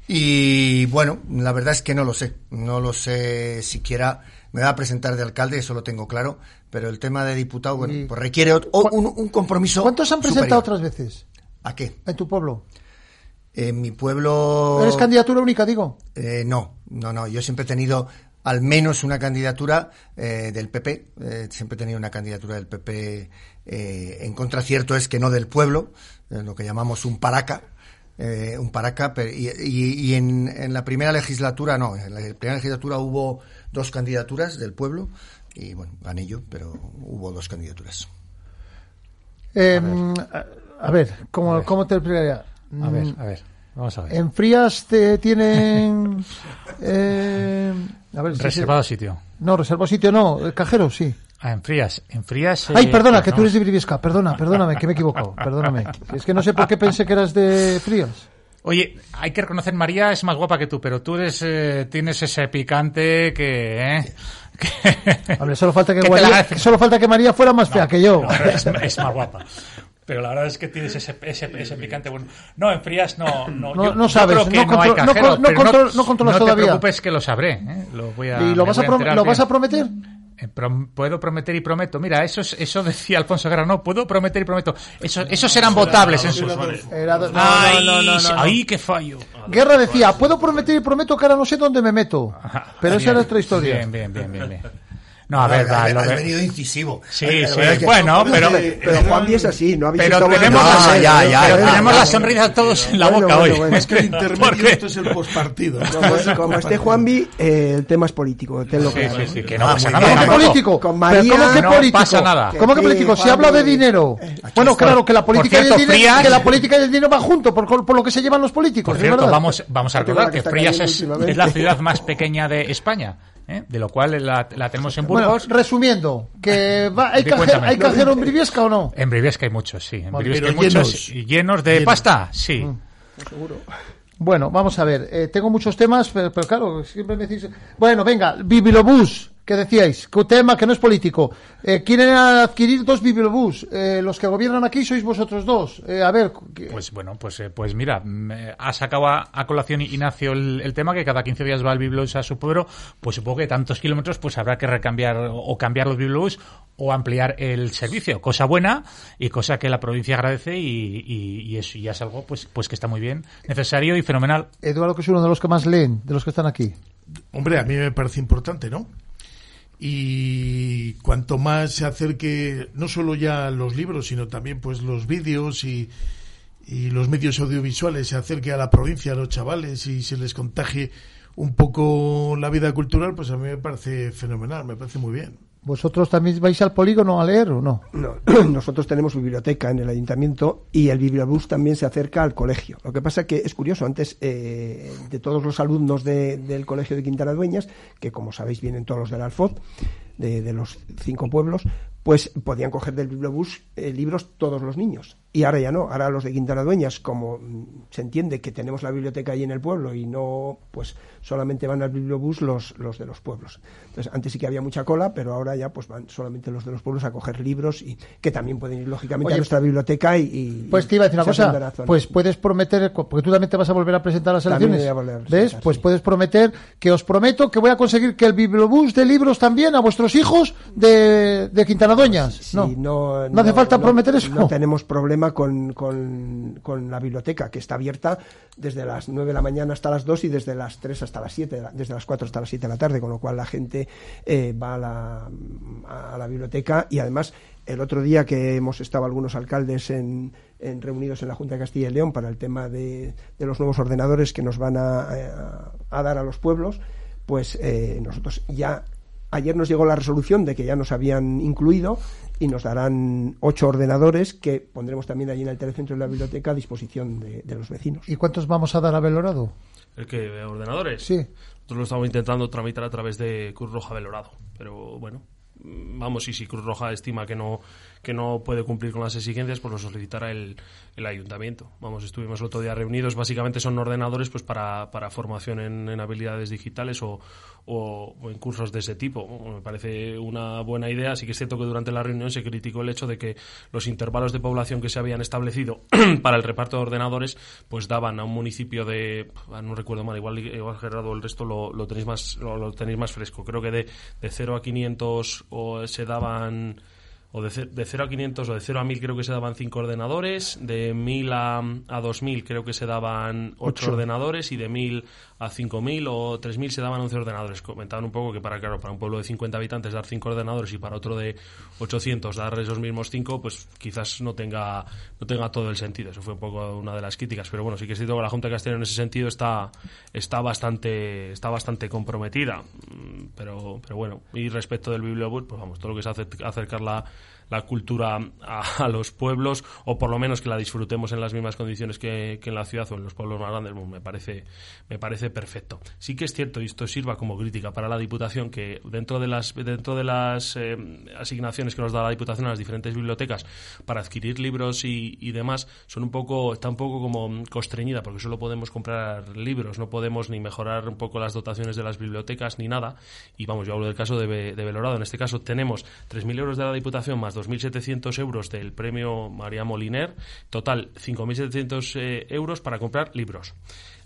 y bueno, la verdad es que no lo sé, no lo sé siquiera, me va a presentar de alcalde, eso lo tengo claro, pero el tema de diputado, bueno, pues requiere un, un compromiso.
¿Cuántos han presentado
superior.
otras veces
¿A qué?
en tu pueblo?
En mi pueblo.
¿Eres candidatura única, digo?
Eh, no, no, no. Yo siempre he tenido al menos una candidatura eh, del PP. eh, siempre he tenido una candidatura del PP eh, en contra. Cierto es que no del pueblo, eh, lo que llamamos un paraca. eh, un paraca, pero- y, y- y en, en la primera legislatura no. En la primera legislatura hubo dos candidaturas del pueblo y bueno, gané yo, pero hubo dos candidaturas.
Eh, a, a ver, ¿cómo, ¿cómo te explicaría?
A ver,
Mm,
a ver. Vamos a ver.
En Frías te tienen... eh, a ver, si-
Reservado sitio.
No, reservado sitio no, el cajero sí.
Ah, en Frías. En Frías.
Ay,
eh,
perdona,
pues
que tú eres de Briviesca. Perdona, perdóname, que me he equivocado. Perdóname. Es que no sé por qué pensé que eras de Frías.
Oye, hay que reconocer, María es más guapa que tú, pero tú eres, eh, tienes ese picante que... ¿eh?
Hombre, solo falta que,
Que
María, solo falta que María fuera más fea que yo.
No, es, es más guapa. Pero la verdad es que tienes ese, ese, ese picante bueno. No, en frías no. No,
No-
yo-
no
yo
sabes,
creo que
no
no, hay
contro- no con- no controlas
te
todavía.
preocupes que lo sabré. ¿eh? Lo voy a,
¿Y lo vas, a lo vas a prometer?
Eh, puedo prometer y prometo. Mira, eso, es- eso decía Alfonso Guerra, no, puedo prometer y prometo. Eso, esos serán votables en sus...
Era- no, no,
Ay,
no, no, no, no.
ay, qué fallo.
Guerra decía, puedo prometer y prometo que ahora no sé dónde me meto. Pero esa era otra historia.
Bien, bien, bien, bien. bien. No, a ver,
has,
lo
has
de-
venido incisivo.
Sí, sí,
es que-
bueno, pero...
Pero Juanvi es así, no habéis
Pero tenemos,
votando.
la,
ya, ya,
pero
ya,
tenemos
ya.
la sonrisa todos en la
Bueno,
boca
bueno,
hoy.
bueno.
Es que el intermedio
Porque-
esto es el postpartido.
Como, como esté Juanvi, eh, el tema es político, tenlo
Sí,
claro.
sí, sí, que no
Ah,
pasa nada.
¿Cómo que político?
Con
¿Pero
María
¿Cómo que
no
político?
pasa nada.
¿Cómo que político? Si habla de dinero. Bueno,
está.
claro, que la política, y, el dinero, que la política y el dinero van juntos, por, por lo que se llevan los políticos.
Por cierto, vamos, vamos a
Fíjate
recordar
que
Frías es la ciudad más pequeña de España, ¿eh? de lo cual la, la tenemos en
Bueno,
Burgos.
resumiendo, que va, ¿hay,
Sí,
caje-
cuéntame.
¿hay cajero en Briviesca o no?
En Briviesca hay muchos, sí. En Briviesca hay
llenos.
muchos. ¿Llenos de
Llenos.
pasta? Sí.
Bueno, vamos a ver. eh, tengo muchos temas, pero, pero claro, siempre me decís. Bueno, venga, Bibilobús, que decíais, que un tema que no es político. Eh, quieren adquirir dos Bibilobús. Eh, los que gobiernan aquí sois vosotros dos. Eh, a ver,
Pues bueno, pues, eh, pues mira, me- ha sacado a, a colación Ignacio el, el tema que cada 15 días va el bibliobús a su pueblo, pues supongo que tantos kilómetros pues habrá que recambiar o, cambiar los bibliobús o ampliar el servicio, cosa buena y cosa que la provincia agradece y, y, y es, y ya es algo pues, pues que está muy bien, necesario y fenomenal.
Eduardo, que es uno de los que más leen, de los que están aquí.
Hombre, a mí me parece importante, ¿no? Y cuanto más se acerque, no solo ya los libros, sino también pues los vídeos y, y los medios audiovisuales se acerque a la provincia, a los chavales y se les contagie un poco la vida cultural, pues a mí me parece fenomenal, me parece muy bien.
¿Vosotros también vais al polígono a leer o no?
No, nosotros tenemos biblioteca en el ayuntamiento y el bibliobús también se acerca al colegio. Lo que pasa que es curioso, antes eh, de todos los alumnos de- del colegio de Quintana Dueñas, que como sabéis vienen todos los del Alfoz, de, de los cinco pueblos, pues podían coger del bibliobús eh, libros todos los niños. Y ahora ya no, ahora los de Quintana Dueñas, como se entiende que tenemos la biblioteca ahí en el pueblo y no, pues solamente van al bibliobús los, los de los pueblos. Entonces, antes sí que había mucha cola, pero ahora ya pues van solamente los de los pueblos a coger libros y que también pueden ir lógicamente
Oye,
a nuestra biblioteca y, y-
Pues te iba a decir una cosa, pues puedes prometer, porque tú también te vas a volver a presentar a las elecciones,
voy a volver a
¿ves? Pues puedes prometer que os prometo que voy a conseguir que el bibliobús de libros también a vuestros hijos de, de Quintana Dueñas.
Sí,
no.
no,
no hace falta prometer eso.
No tenemos con, con, la biblioteca, que está abierta desde las 9 de la mañana hasta las 2 y desde las 3 hasta las 7, de la- desde las 4 hasta las 7 de la tarde, con lo cual la gente eh, va a la, biblioteca. Y además el otro día que hemos estado algunos alcaldes en, reunidos en la Junta de Castilla y León para el tema de, los nuevos ordenadores que nos van a, a dar a los pueblos, pues eh, nosotros ya ayer nos llegó la resolución de que ya nos habían incluido y nos darán ocho ordenadores que pondremos también allí en el telecentro de la biblioteca a disposición de, de los vecinos.
¿Y cuántos vamos a dar a Belorado?
¿El que ¿Ordenadores?
Sí.
Nosotros lo estamos intentando tramitar a través de Cruz Roja Belorado. Pero bueno, vamos, y si Cruz Roja estima que no, que no puede cumplir con las exigencias, pues lo solicitará el, el ayuntamiento. Vamos, estuvimos el otro día reunidos. Básicamente son ordenadores pues para, para formación en, en habilidades digitales o, o, en cursos de ese tipo. Me parece una buena idea. Sí que es cierto que durante la reunión se criticó el hecho de que los intervalos de población que se habían establecido para el reparto de ordenadores pues daban a un municipio de ah, no recuerdo mal igual, igual Gerardo el resto lo, tenéis más lo, lo tenéis más fresco creo que de, de 0 a 500 o se daban o de, de 0 a 500 o de 0 a 1000 creo que se daban 5 ordenadores, de 1000 a, a 2000 creo que se daban 8
Ocho.
ordenadores y de 1000 a 5000 o 3000 se daban 11 ordenadores. Comentaban un poco que para claro, para un pueblo de 50 habitantes dar 5 ordenadores y para otro de 800 dar esos mismos 5, pues quizás no tenga no tenga todo el sentido. Eso fue un poco una de las críticas, pero bueno, sí que es cierto que la Junta de Castilla en ese sentido está está bastante está bastante comprometida, Mm, pero pero bueno, y respecto del bibliobús, pues vamos, todo lo que es acer- acercar la la cultura a, los pueblos o por lo menos que la disfrutemos en las mismas condiciones que, en la ciudad o en los pueblos más grandes, me parece, me parece perfecto. Sí que es cierto, y esto sirva como crítica para la Diputación, que dentro de las, dentro de las eh, asignaciones que nos da la Diputación a las diferentes bibliotecas para adquirir libros y, y demás, son un poco, está un poco como constreñida, porque solo podemos comprar libros, no podemos ni mejorar un poco las dotaciones de las bibliotecas ni nada. Y vamos, yo hablo del caso de, de Belorado. En este caso tenemos 3.000 euros de la Diputación más 2.700 euros del premio María Moliner, total 5.700 eh, euros para comprar libros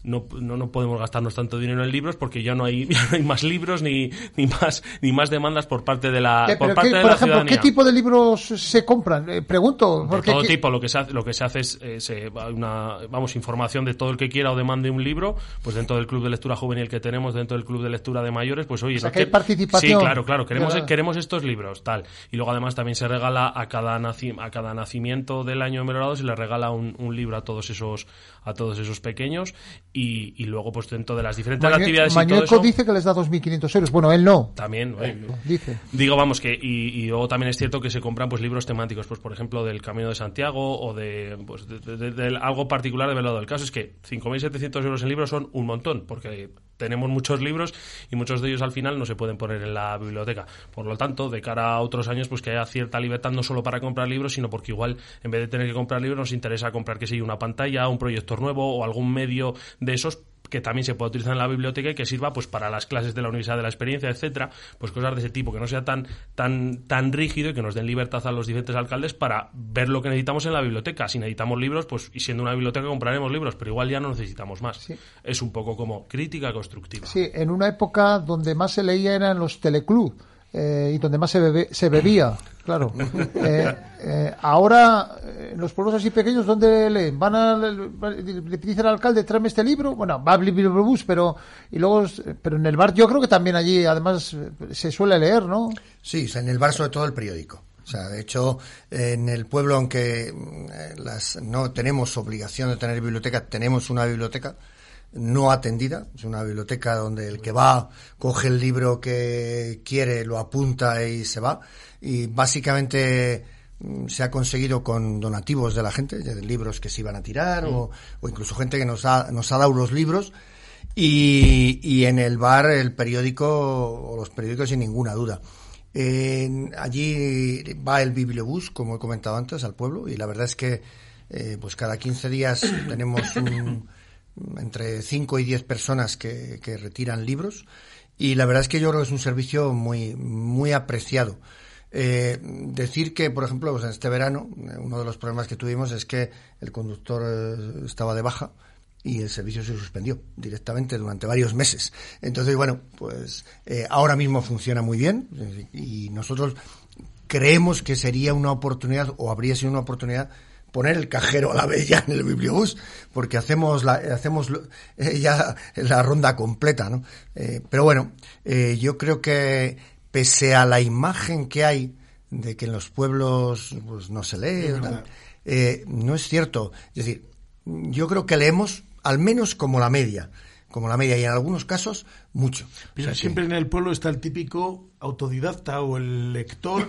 no, no, no, podemos gastarnos tanto dinero en libros porque ya no hay, no hay más libros ni, ni, más ni más demandas por parte de la por parte de
por
ejemplo
qué tipo de libros se compran eh, pregunto
porque todo tipo lo que se hace lo que se hace es eh, una vamos información de todo el que quiera o demande un libro pues dentro del club de lectura juvenil que tenemos dentro del club de lectura de mayores pues oye
hay participación
sí claro claro queremos queremos estos libros tal. Y luego además también se regala a cada a cada nacimiento del año melorado se le regala un, un libro a todos esos a todos esos pequeños y, luego pues dentro de las diferentes actividades
Mañueco dice que les da 2.500 euros. Bueno, él no.
También, dice. Digo, vamos, que y, luego también es cierto que se compran pues libros temáticos, pues por ejemplo del Camino de Santiago o de, pues, de, algo particular de velado. El caso es que 5.700 euros en libros son un montón, porque tenemos muchos libros y muchos de ellos al final no se pueden poner en la biblioteca. Por lo tanto, de cara a otros años, pues que haya cierta libertad no solo para comprar libros, sino porque igual en vez de tener que comprar libros nos interesa comprar que sea una pantalla, un proyector nuevo o algún medio de esos que también se puede utilizar en la biblioteca y que sirva pues para las clases de la Universidad de la Experiencia, etcétera, pues cosas de ese tipo, que no sea tan, tan, tan rígido y que nos den libertad a los diferentes alcaldes para ver lo que necesitamos en la biblioteca. Si necesitamos libros, pues y siendo una biblioteca compraremos libros, pero igual ya no necesitamos más. Es un poco como crítica constructiva.
Sí, en una época donde más se leía eran los teleclub eh, y donde más se, se bebía, claro. Eh, eh, ahora, en los pueblos así pequeños, ¿dónde leen? ¿Van a, le dice al alcalde, tráeme este libro? Bueno, va a Bibliobús, pero, y luego, pero en el bar yo creo que también allí, además, se suele leer, ¿no?
Sí, en el bar sobre todo el periódico. O sea, de hecho, en el pueblo, aunque las, no tenemos obligación de tener biblioteca, tenemos una biblioteca, no atendida. Es una biblioteca donde el que va coge el libro que quiere, lo apunta y se va. Y básicamente mm, se ha conseguido con donativos de la gente, de libros que se iban a tirar o, incluso gente que nos ha, nos ha dado los libros. Y, y en el bar el periódico o los periódicos sin ninguna duda. allí va el bibliobús, como he comentado antes, al pueblo y la verdad es que eh, pues cada 15 días tenemos un entre 5 y 10 personas que, retiran libros y la verdad es que yo creo que es un servicio muy, muy apreciado. Eh, decir que, por ejemplo, pues en este verano, eh, uno de los problemas que tuvimos es que el conductor eh, estaba de baja y el servicio se suspendió directamente durante varios meses. Entonces, bueno, pues ahora mismo funciona muy bien y nosotros creemos que sería una oportunidad o habría sido una oportunidad poner el cajero a la bella en el bibliobús, porque hacemos la, hacemos eh, ya la ronda completa, ¿no? Eh, pero bueno, eh, yo creo que pese a la imagen que hay de que en los pueblos pues, no se lee, no es cierto. Es decir, yo creo que leemos al menos como la media como la media y en algunos casos mucho.
Pero siempre en el pueblo está el típico autodidacta o el lector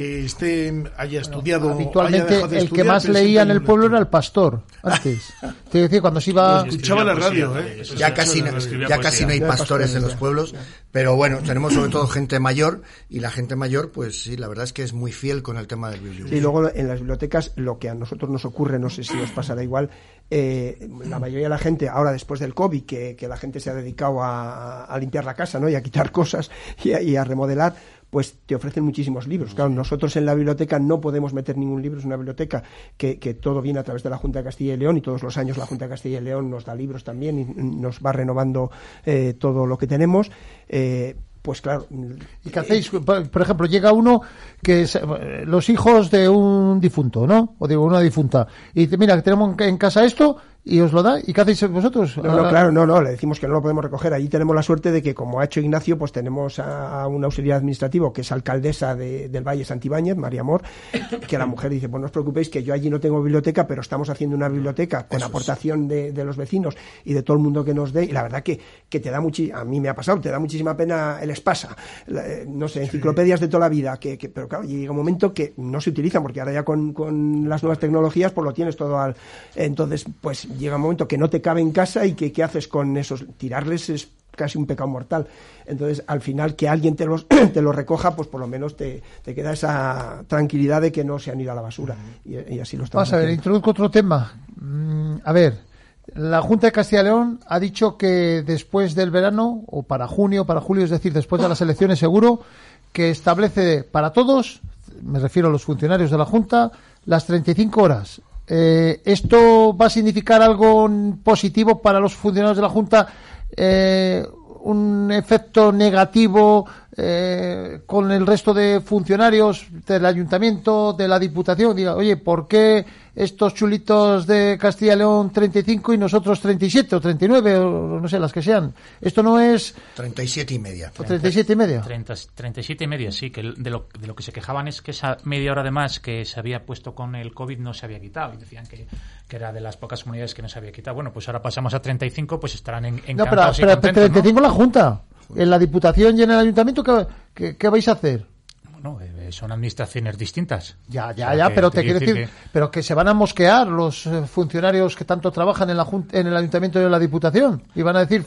que esté haya estudiado
habitualmente el que más leía en el pueblo era el pastor antes. Te decía cuando se iba
escuchaba la radio ¿eh?
ya casi no, ya casi no hay pastores en los pueblos pero bueno tenemos sobre todo gente mayor y la gente mayor pues sí la verdad es que es muy fiel con el tema del biblioteca
y luego en las bibliotecas lo que a nosotros nos ocurre no sé si os pasará igual eh, la mayoría de la gente ahora después del covid que, que la gente se ha dedicado a, a, limpiar la casa no y a quitar cosas y a remodelar pues te ofrecen muchísimos libros. Claro, nosotros en la biblioteca no podemos meter ningún libro, es una biblioteca que, que, todo viene a través de la Junta de Castilla y León y todos los años la Junta de Castilla y León nos da libros también y nos va renovando eh, todo lo que tenemos. Eh, pues claro.
¿Y qué hacéis? Por ejemplo, llega uno que es, los hijos de un difunto, ¿no? O de una difunta. Y dice, mira, tenemos en casa esto y os lo da. ¿Y qué hacéis vosotros?
No, no, claro, no, no, le decimos que no lo podemos recoger. Allí tenemos la suerte de que, como ha hecho Ignacio, pues tenemos a, un auxiliar administrativo que es alcaldesa del Valle Santibáñez, María Amor, que la mujer dice, pues no os preocupéis que yo allí no tengo biblioteca, pero estamos haciendo una biblioteca con aportación de, los vecinos y de todo el mundo que nos dé. Y la verdad que, que te da muchísima, a mí me ha pasado, te da muchísima pena el espasa, eh, no sé, enciclopedias de toda la vida, que, pero claro, llega un momento que no se utilizan, porque ahora ya con, con las nuevas tecnologías, pues lo tienes todo al... Entonces, pues llega un momento que no te cabe en casa y que qué haces con esos. Tirarles es casi un pecado mortal. Entonces, al final, que alguien te los, te los recoja, pues por lo menos te, te, queda esa tranquilidad de que no se han ido a la basura. Y, así lo estamos
Vamos a ver, introduzco otro tema. Mm, a ver, la Junta de Castilla y León ha dicho que después del verano, o para junio, para julio, es decir, después de las elecciones seguro, que establece para todos, me refiero a los funcionarios de la Junta, las 35 horas eh, ¿Esto va a significar algo positivo para los funcionarios de la Junta? Eh, ¿Un efecto negativo eh, con el resto de funcionarios del ayuntamiento, de la diputación? Diga, oye, ¿por qué estos chulitos de Castilla y León 35 y nosotros 37 o 39 o no sé, las que sean. Esto no es...
37 y media.
¿O 37 y media?
37 y media, sí, que de lo, de lo que se quejaban es que esa media hora de más que se había puesto con el COVID no se había quitado y decían que, que era de las pocas comunidades que no se había quitado. Bueno, pues ahora pasamos a 35, pues estarán en,
No, pero, pero, 35 la Junta. En la Diputación y en el Ayuntamiento, ¿qué, qué vais a hacer?
Bueno, eh, son administraciones distintas.
Ya, ya, ya, pero te, quiero decir, que... pero que se van a mosquear los eh, funcionarios que tanto trabajan en, la en el ayuntamiento y en la diputación. Y van a decir,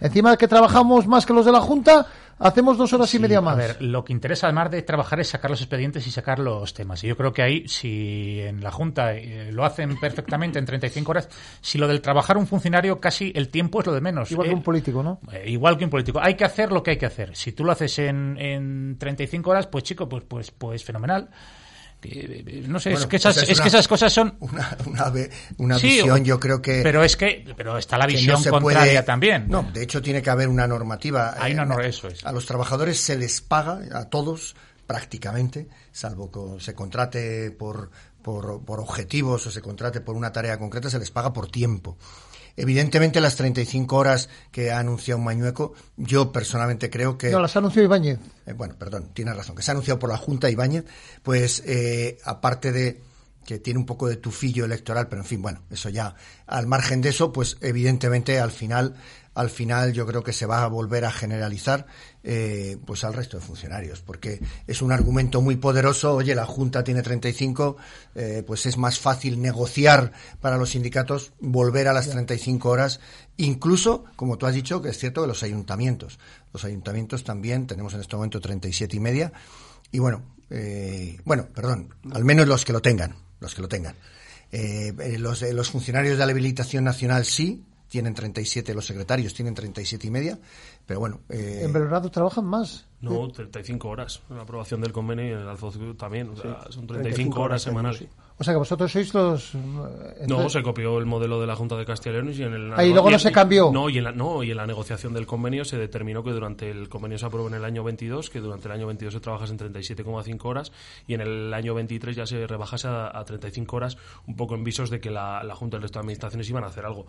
encima de que trabajamos más que los de la Junta, hacemos dos horas y media más. A
ver, lo que interesa además de trabajar es sacar los expedientes y sacar los temas. Y yo creo que ahí, si en la Junta eh, lo hacen perfectamente en 35 horas, si lo del trabajar un funcionario, casi el tiempo es lo de menos.
Igual que un político, ¿no?
Eh, igual que un político. Hay que hacer lo que hay que hacer. Si tú lo haces en, en 35 horas, pues chico, pues, pues, pues fenomenal no sé, es, que esas, es, que esas cosas son
una, una, visión, yo creo que
pero es que pero está la visión contraria también.
No, de hecho tiene que haber una normativa.
Hay una, eh, eso es.
A los trabajadores se les paga a todos prácticamente, salvo que se contrate por, por, por objetivos o se contrate por una tarea concreta, se les paga por tiempo. Evidentemente, las 35 horas que ha anunciado Mañueco, yo personalmente creo que.
No, las ha anunciado Ibáñez.
Eh, bueno, perdón, tiene razón, que se ha anunciado por la Junta Ibáñez, pues eh, aparte de que tiene un poco de tufillo electoral, pero en fin, bueno, eso ya, al margen de eso, pues evidentemente al final al final yo creo que se va a volver a generalizar eh, pues al resto de funcionarios, porque es un argumento muy poderoso. Oye, la Junta tiene 35, eh, pues es más fácil negociar para los sindicatos volver a las 35 horas, incluso, como tú has dicho, que es cierto que los ayuntamientos, los ayuntamientos también tenemos en este momento 37 y media, y bueno, eh, bueno, perdón, al menos los que lo tengan, los que lo tengan. los, los funcionarios de la habilitación nacional sí, tienen 37, los secretarios tienen 37 y media, pero bueno.
Eh... En Belgrado trabajan más.
No, 35 horas. La aprobación del convenio y en el Alfoz también. son 35, horas, semanales.
O sea que vosotros sois los.
Eh, no, se copió el modelo de la Junta de Castilla y León y en el.
Ahí luego no se cambió.
No y, en la, no, y en la negociación del convenio se determinó que durante el convenio se aprobó en el año 22, que durante el año 22 se trabajas en 37,5 horas y en el año 23 ya se rebajase a, 35 horas, un poco en visos de que la, la Junta y el resto de administraciones iban a hacer algo.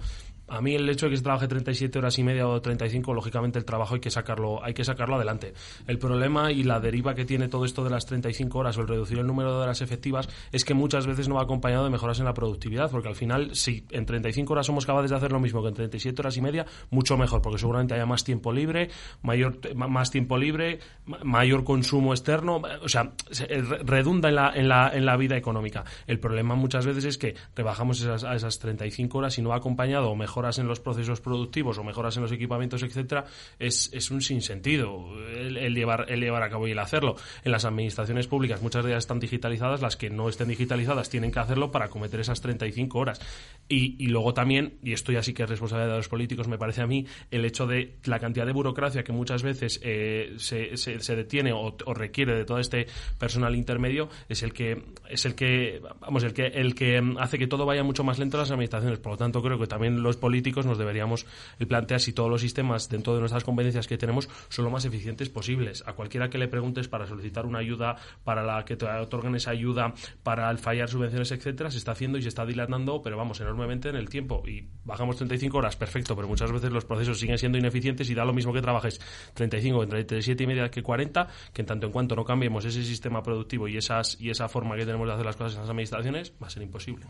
A mí el hecho de que se trabaje 37 horas y media o 35, lógicamente el trabajo hay que sacarlo, hay que sacarlo adelante. El problema y la deriva que tiene todo esto de las 35 horas o el reducir el número de horas efectivas es que muchas veces no va acompañado de mejoras en la productividad, porque al final, si en 35 horas somos capaces de hacer lo mismo que en 37 horas y media, mucho mejor, porque seguramente haya más tiempo libre, mayor más tiempo libre, mayor consumo externo, o sea, eh, redunda en la, en la, en la vida económica. El problema muchas veces es que rebajamos esas, a esas 35 horas y no va acompañado o mejoras en los procesos productivos o mejoras en los equipamientos, etcétera, es, es un sinsentido el, llevar, el llevar a cabo y el hacerlo. En las administraciones públicas muchas de ellas están digitalizadas, las que no estén digitalizadas tienen que hacerlo para cometer esas 35 horas. Y, y luego también, y esto ya sí que es responsabilidad de los políticos, me parece a mí, el hecho de la cantidad de burocracia que muchas veces eh, se, se, detiene o, requiere de todo este personal intermedio es el que es el que vamos el que el que hace que todo vaya mucho más lento en las administraciones. Por lo tanto, creo que también los políticos nos deberíamos plantear si todos los sistemas dentro de nuestras competencias que tenemos son lo más eficientes posibles. A cualquiera que le preguntes para solicitar una ayuda, para la que te otorguen esa ayuda, para el fallar subvenciones, etcétera, se está haciendo y se está dilatando, pero vamos, enormemente en el tiempo. Y bajamos 35 horas, perfecto, pero muchas veces los procesos siguen siendo ineficientes y da lo mismo que trabajes 35, entre 37 y media que 40, que en tanto en cuanto no cambiemos ese sistema productivo y, esas, y esa forma que tenemos de hacer las cosas en las administraciones, va a ser imposible.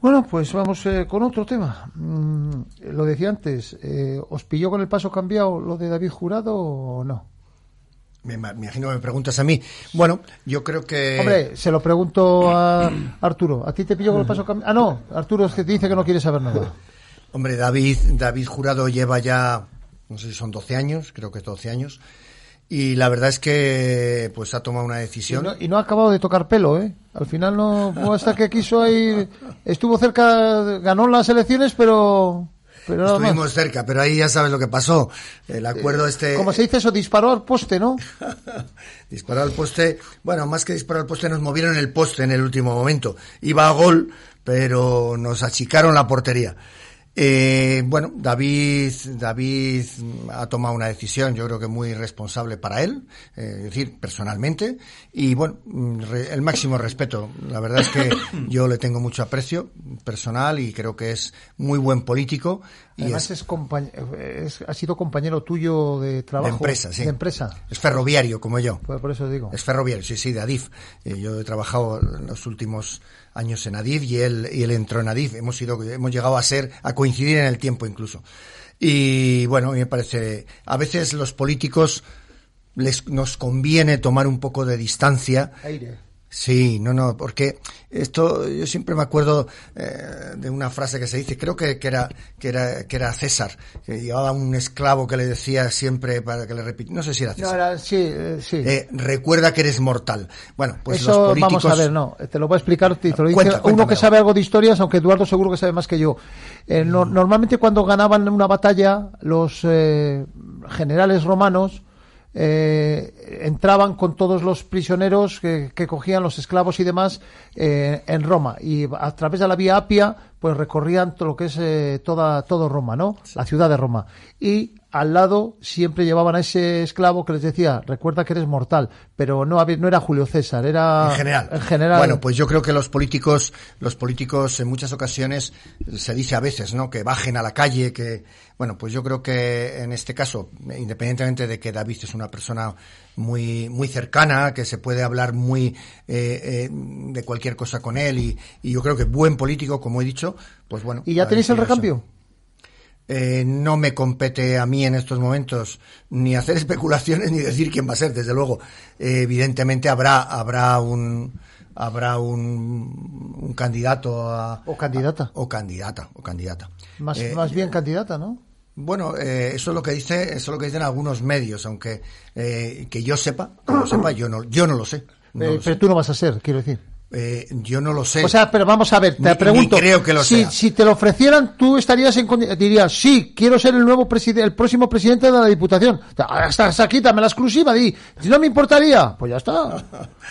Bueno, pues vamos eh, con otro tema. Mm, lo decía antes, eh, ¿os pilló con el paso cambiado lo de David Jurado o no?
Me, imagino que me preguntas a mí. Bueno, yo creo que...
Hombre, se lo pregunto a Arturo. ¿A ti te pilló con el paso? Ah, no, Arturo es que te dice que no quiere saber nada.
Hombre, David, David Jurado lleva ya, no sé si son 12 años, creo que 12 años, y la verdad es que pues ha tomado una decisión.
Y no, y no ha acabado de tocar pelo, ¿eh? Al final no, no hasta que quiso ahí, estuvo cerca, ganó las elecciones, pero... pero nada más.
Estuvimos cerca, pero ahí ya sabes lo que pasó. El acuerdo este...
Como se dice eso, disparó al poste, ¿no?
disparó al poste. Bueno, más que disparar al poste, nos movieron el poste en el último momento. Iba a gol, pero nos achicaron la portería. Eh, bueno, David, David ha tomado una decisión, yo creo que muy responsable para él, eh, es decir, personalmente, y bueno, re- el máximo respeto. La verdad es que yo le tengo mucho aprecio personal y creo que es muy buen político. Y
Además
es,
es compañ- es- ha sido compañero tuyo de trabajo.
de empresa, sí.
De empresa.
Es ferroviario, como yo.
Por, por eso digo.
Es ferroviario, sí, sí, de Adif. Eh, yo he trabajado en los últimos años en Adif y él, y él entró en Adif. Hemos sido, hemos llegado a ser, a coincidir en el tiempo incluso. Y bueno, me parece, a veces los políticos les, nos conviene tomar un poco de distancia. Sí, no, no, porque esto yo siempre me acuerdo eh, de una frase que se dice, creo que, que era que era que era César, que llevaba un esclavo que le decía siempre para que le repitiera, no sé si era
No,
César.
era, sí, eh, sí.
Eh, recuerda que eres mortal. Bueno, pues
Eso
los políticos
vamos a ver, no, te lo voy a explicar, te lo dice
Cuenta,
uno que sabe algo de historias, aunque Eduardo seguro que sabe más que yo. Eh, no- normalmente cuando ganaban una batalla, los eh, generales romanos eh, entraban con todos los prisioneros que, que cogían los esclavos y demás eh, en Roma. Y a través de la vía Apia pues recorrían todo lo que es eh, toda todo Roma, ¿no? La ciudad de Roma. Y al lado siempre llevaban a ese esclavo que les decía recuerda que eres mortal, pero no había- no era Julio César, era
en general.
en general.
Bueno, pues yo creo que los políticos, los políticos en muchas ocasiones se dice a veces, ¿no? Que bajen a la calle, que, bueno, pues yo creo que en este caso, independientemente de que David es una persona muy, muy cercana, que se puede hablar muy eh, eh, de cualquier cosa con él y, y yo creo que buen político, como he dicho, pues bueno.
¿Y ya tenéis el
eso. Eh, no me compete a mí en estos momentos ni hacer especulaciones ni decir quién va a ser. Desde luego, Eh, evidentemente habrá habrá un habrá un, un candidato a,
O candidata.
o candidata o candidata.
Más,
Eh,
más bien candidata, ¿no?
Bueno, eh, eso es lo que dice eso es lo que dicen algunos medios, aunque eh, que yo sepa, que lo sepa, yo no yo no lo sé. No
Eh,
lo
pero
sé.
tú no vas a ser, quiero decir.
Eh, yo no lo sé.
O sea, pero vamos a ver, te
Ni- ni
pregunto.
creo que lo
si,
sea.
si te lo ofrecieran, tú estarías en dirías, sí, quiero ser el nuevo presidente, el próximo presidente de la Diputación. Hasta, hasta quítame la exclusiva, di. Si no me importaría, pues ya está.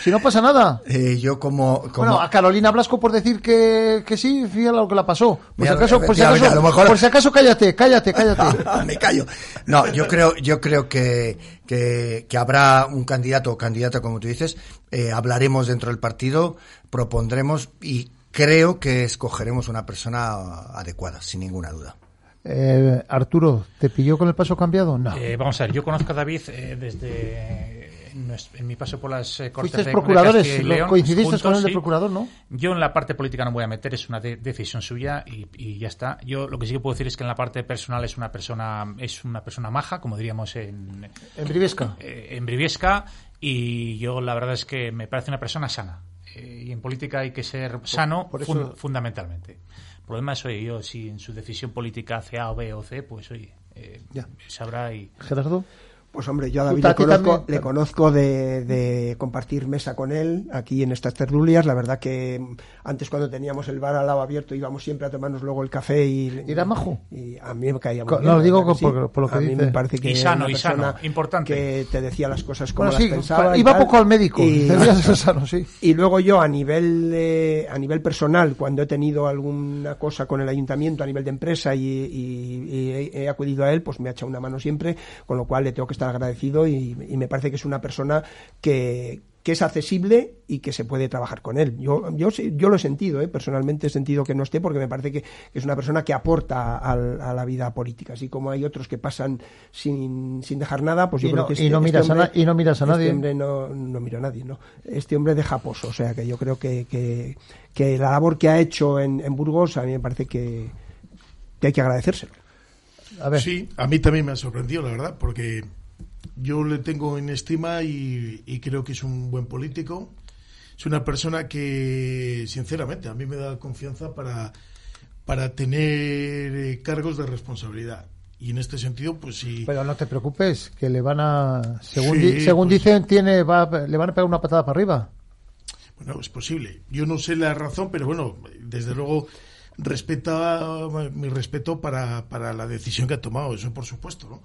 Si no pasa nada.
Eh, yo como, como
Bueno, a Carolina Blasco por decir que, que sí, fíjate lo que la pasó. Por si acaso, por si acaso,
mira, mejor-
por si acaso cállate, cállate, cállate.
me callo. No, yo creo, yo creo que, que, que habrá un candidato o candidata, como tú dices. Eh, hablaremos dentro del partido, propondremos y creo que escogeremos una persona adecuada, sin ninguna duda.
Eh, Arturo, ¿te pilló con el paso cambiado? No.
Eh, vamos a ver, yo conozco a David eh, desde en, en mi paso por las eh, Cortes de- de
procuradores, lo-
León,
coincidiste
juntos,
con el de
sí.
procurador, ¿no?
Yo en la parte política no voy a meter, es una de- decisión suya y, y ya está. Yo lo que sí que puedo decir es que en la parte personal es una persona es una persona maja, como diríamos en,
En Briviesca.
eh, en Briviesca y yo la verdad es que me parece una persona sana. Eh, y en política hay que ser sano
por eso-
fun- fundamentalmente. El problema es, oye, yo si en su decisión política hace A o B o C, pues oye, eh,
Ya.
sabrá y...
Gerardo.
Pues hombre, yo a David le conozco, le conozco de, de compartir mesa con él aquí en estas tertulias. La verdad que antes cuando teníamos el bar al lado abierto íbamos siempre a tomarnos luego el café y...
¿Era majo?
Y a mí me caía muy bien.
no,
la
digo por- por lo que
a mí me parece que
Y sano, y sano,
persona
importante.
Que te decía las cosas como
Bueno,
las
sí,
pensaba. y
iba
tal.
poco al médico.
Y-
sano, sí.
y luego yo a nivel eh, a nivel personal cuando he tenido alguna cosa con el ayuntamiento a nivel de empresa y, y- y he, he acudido a él pues me ha echado una mano siempre con lo cual le tengo que estar agradecido y, y me parece que es una persona que que es accesible y que se puede trabajar con él. Yo, yo, yo lo he sentido, ¿eh? personalmente he sentido que no esté porque me parece que es una persona que aporta al- a, la vida política. Así como hay otros que pasan sin, sin dejar nada, pues yo
Y
creo
no-
que
y no miras a na- y no miras a nadie.
Este hombre no, no miro a nadie, ¿no? Este hombre deja pozo, o sea que yo creo que, que, que la labor que ha hecho en, en Burgos a mí me parece que, que hay que agradecérselo.
A ver.
Sí, a mí también me ha sorprendido, la verdad, porque yo le tengo en estima y, y creo que es un buen político. Es una persona que, sinceramente, a mí me da confianza para, para tener eh, cargos de responsabilidad. Y en este sentido, pues sí.
Pero no te preocupes, que le van a, según,
Sí,
di- según
pues-
dicen, tiene, va, le van a pegar una patada para arriba.
Bueno, es posible. Yo no sé la razón, pero bueno, desde luego respeta mi respeto para, para la decisión que ha tomado, eso por supuesto, ¿no?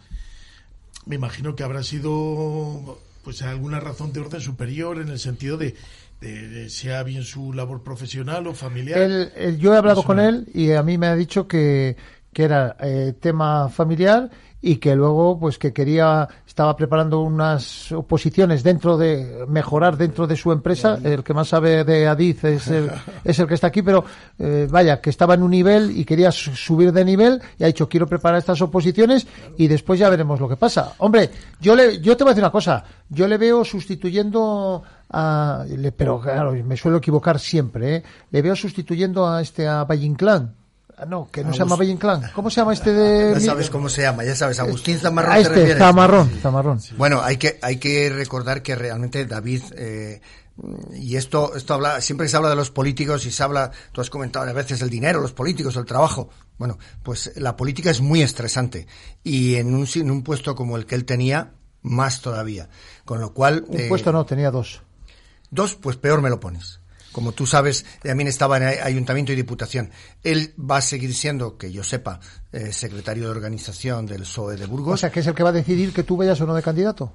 Me imagino que habrá sido pues alguna razón de orden superior en el sentido de, de- de sea bien su labor profesional o familiar.
Él- él- yo he hablado
Eso
con él y a mí me ha dicho que, que era eh, tema familiar y que luego pues que quería estaba preparando unas oposiciones dentro de mejorar dentro de su empresa. El que más sabe de Adiz es el, es el que está aquí pero eh, vaya que estaba en un nivel y quería su- subir de nivel y ha dicho quiero preparar estas oposiciones y después ya veremos lo que pasa hombre yo le yo te voy a decir una cosa. Yo le veo sustituyendo a pero claro me suelo equivocar siempre ¿eh? le veo sustituyendo a este a Valle Inclán. Ah, no, que no se llama Valle Inclán. ¿Cómo se llama este de...?
Ya sabes cómo se llama, ya sabes, Agustín Zamarrón
A
te
este,
refieres.
Zamarrón, Zamarrón.
Bueno, hay que, hay que recordar que realmente David, eh, y esto, esto habla, siempre se habla de los políticos y se habla, tú has comentado a veces el dinero, los políticos, el trabajo. Bueno, pues la política es muy estresante y en un, en un puesto como el que él tenía, más todavía. Con lo cual.
Un
eh,
puesto no, tenía dos.
Dos, pues peor me lo pones. Como tú sabes, también estaba en ay- ayuntamiento y diputación. Él va a seguir siendo, que yo sepa, eh, secretario de organización del PSOE de Burgos.
O sea, que es el que va a decidir que tú vayas o no de candidato.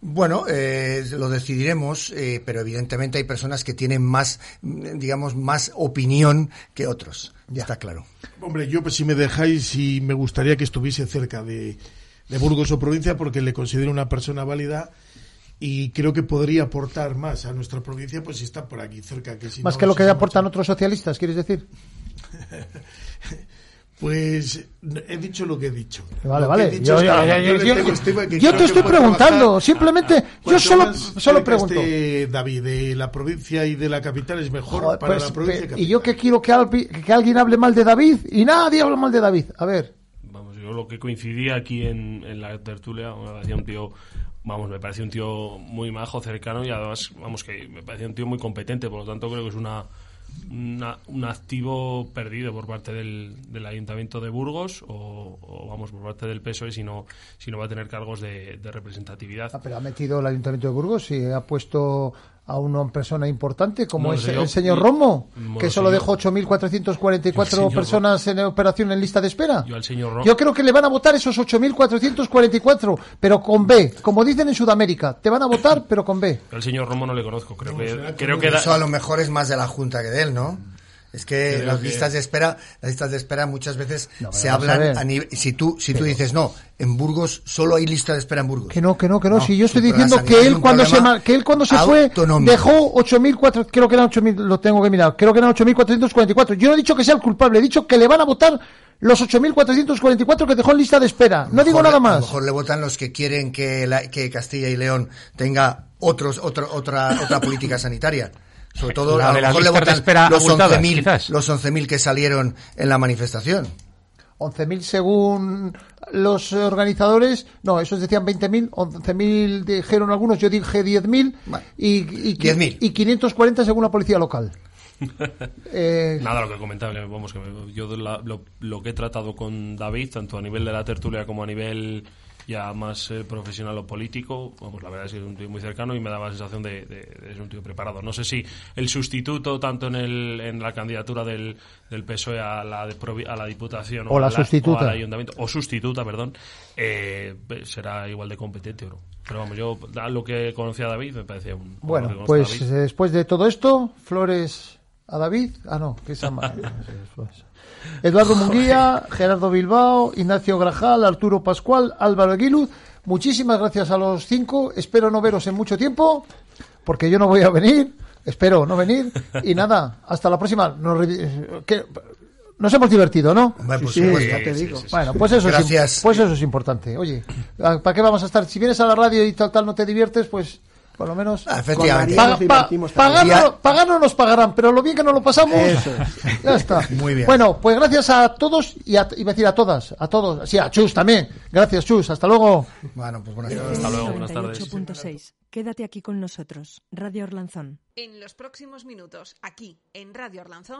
Bueno, eh, lo decidiremos, eh, pero evidentemente hay personas que tienen más, digamos, más opinión que otros. Ya está claro.
Hombre, yo pues si me dejáis, sí me gustaría que estuviese cerca de, de Burgos o provincia porque le considero una persona válida y creo que podría aportar más a nuestra provincia pues si está por aquí cerca. Que si
Más
no,
que lo que aportan otros socialistas, ¿quieres decir?
Pues he dicho lo que he dicho.
Vale, vale. Yo, te estoy preguntando,
trabajar.
simplemente, yo solo, solo pregunto.
esté David de la provincia y de la capital es mejor
Joder,
para
pues,
la provincia.
pe- y yo que quiero que, alguien hable mal de David y nadie habla mal de David. A ver,
Vamos, yo lo que coincidía aquí en, en la tertulia, me parecía un tío, vamos, me parecía un tío muy majo, cercano y además, vamos, que me parecía un tío muy competente, por lo tanto creo que es una, una- un activo perdido por parte del, del Ayuntamiento de Burgos o, o, vamos, por parte del PSOE si no, si no va a tener cargos de, de representatividad.
ah, pero ha metido el Ayuntamiento de Burgos y ha puesto a una persona importante como
No,
es el señor Romo, que solo
señor-
dejó 8.444
señor
personas en operación en lista de espera.
Yo al señor Ro-
Yo creo que le van a votar esos 8.444, pero con B, como dicen en Sudamérica. Te van a votar, pero con B.
Yo al señor Romo no le conozco, creo que, creo que da-
Eso a lo mejor es más de la Junta que de él, ¿no? Es que
Creo
las
que-
listas de espera, las listas de espera muchas veces
No, pero
se
a
hablan a nivel, si tú, si tú dices no, en Burgos solo hay lista de espera en Burgos.
Que no, que no, que no.
No,
si yo estoy
pero
diciendo que él cuando se que él cuando se fue dejó 8.400, creo que eran 8.000, lo tengo que mirar, creo que eran 8.444. Yo no he dicho que sea el culpable, he dicho que le van a votar los 8.444 que dejó en lista de espera. No digo nada
le- A lo
más.
mejor le votan los que quieren que, la- que Castilla y León tenga otros, otro, otra, otra política sanitaria. Sobre todo,
La
a lo mejor le votan
espera
los
abultadas,
11.000
quizás.
los 11.000 que salieron en la manifestación.
11.000 según los organizadores, no, esos decían 20.000, 11.000 dijeron algunos, yo dije 10.000
Vale.
y, y,
10.000.
y 540 según la policía local. Eh,
Nada, lo que comentaba, que, vamos, que yo la- lo, lo que he tratado con David, tanto a nivel de la tertulia como a nivel ya más eh, profesional o político, vamos, la verdad es que es un tío muy cercano y me daba la sensación de, de, de ser un tío preparado. No sé si el sustituto, tanto en, el, en la candidatura del, del PSOE a la, de a la Diputación
O la
a
sustituta.
o al Ayuntamiento, o sustituta, perdón, eh, será igual de competente o no. Pero vamos, yo a lo que conocía a David me parecía un...
Bueno, pues eh, después de todo esto, Flores a David. Ah, no, que se llama. Flores. Eduardo Munguía, Gerardo Bilbao, Ignacio Grajal, Arturo Pascual, Álvaro Aguiluz. Muchísimas gracias a los cinco. Espero no veros en mucho tiempo. porque yo no voy a venir, espero no venir, y nada, hasta la próxima. Nos, que- nos hemos divertido, ¿no?
Sí, te digo.
Bueno, pues eso,
Gracias.
pues eso es importante. Oye, ¿para qué vamos a estar? Si vienes a la radio y tal, tal, no te diviertes, pues por lo menos...
Ah, efectivamente.
Con María
Pa-
nos
pa-
divertimos también.
pagar,
Ya-
no, pagar no nos pagarán, pero lo bien que nos lo pasamos,
Eso
ya está.
Muy bien.
Bueno, pues gracias a todos y a, iba a decir a todas, a todos, sí, a Chus también. Gracias, Chus, hasta luego.
Bueno, pues buenas tardes.
Hasta luego, buenas tardes.
98.6. Quédate aquí con nosotros. Radio Orlanzón.
En los próximos minutos, aquí, en Radio Arlanzón.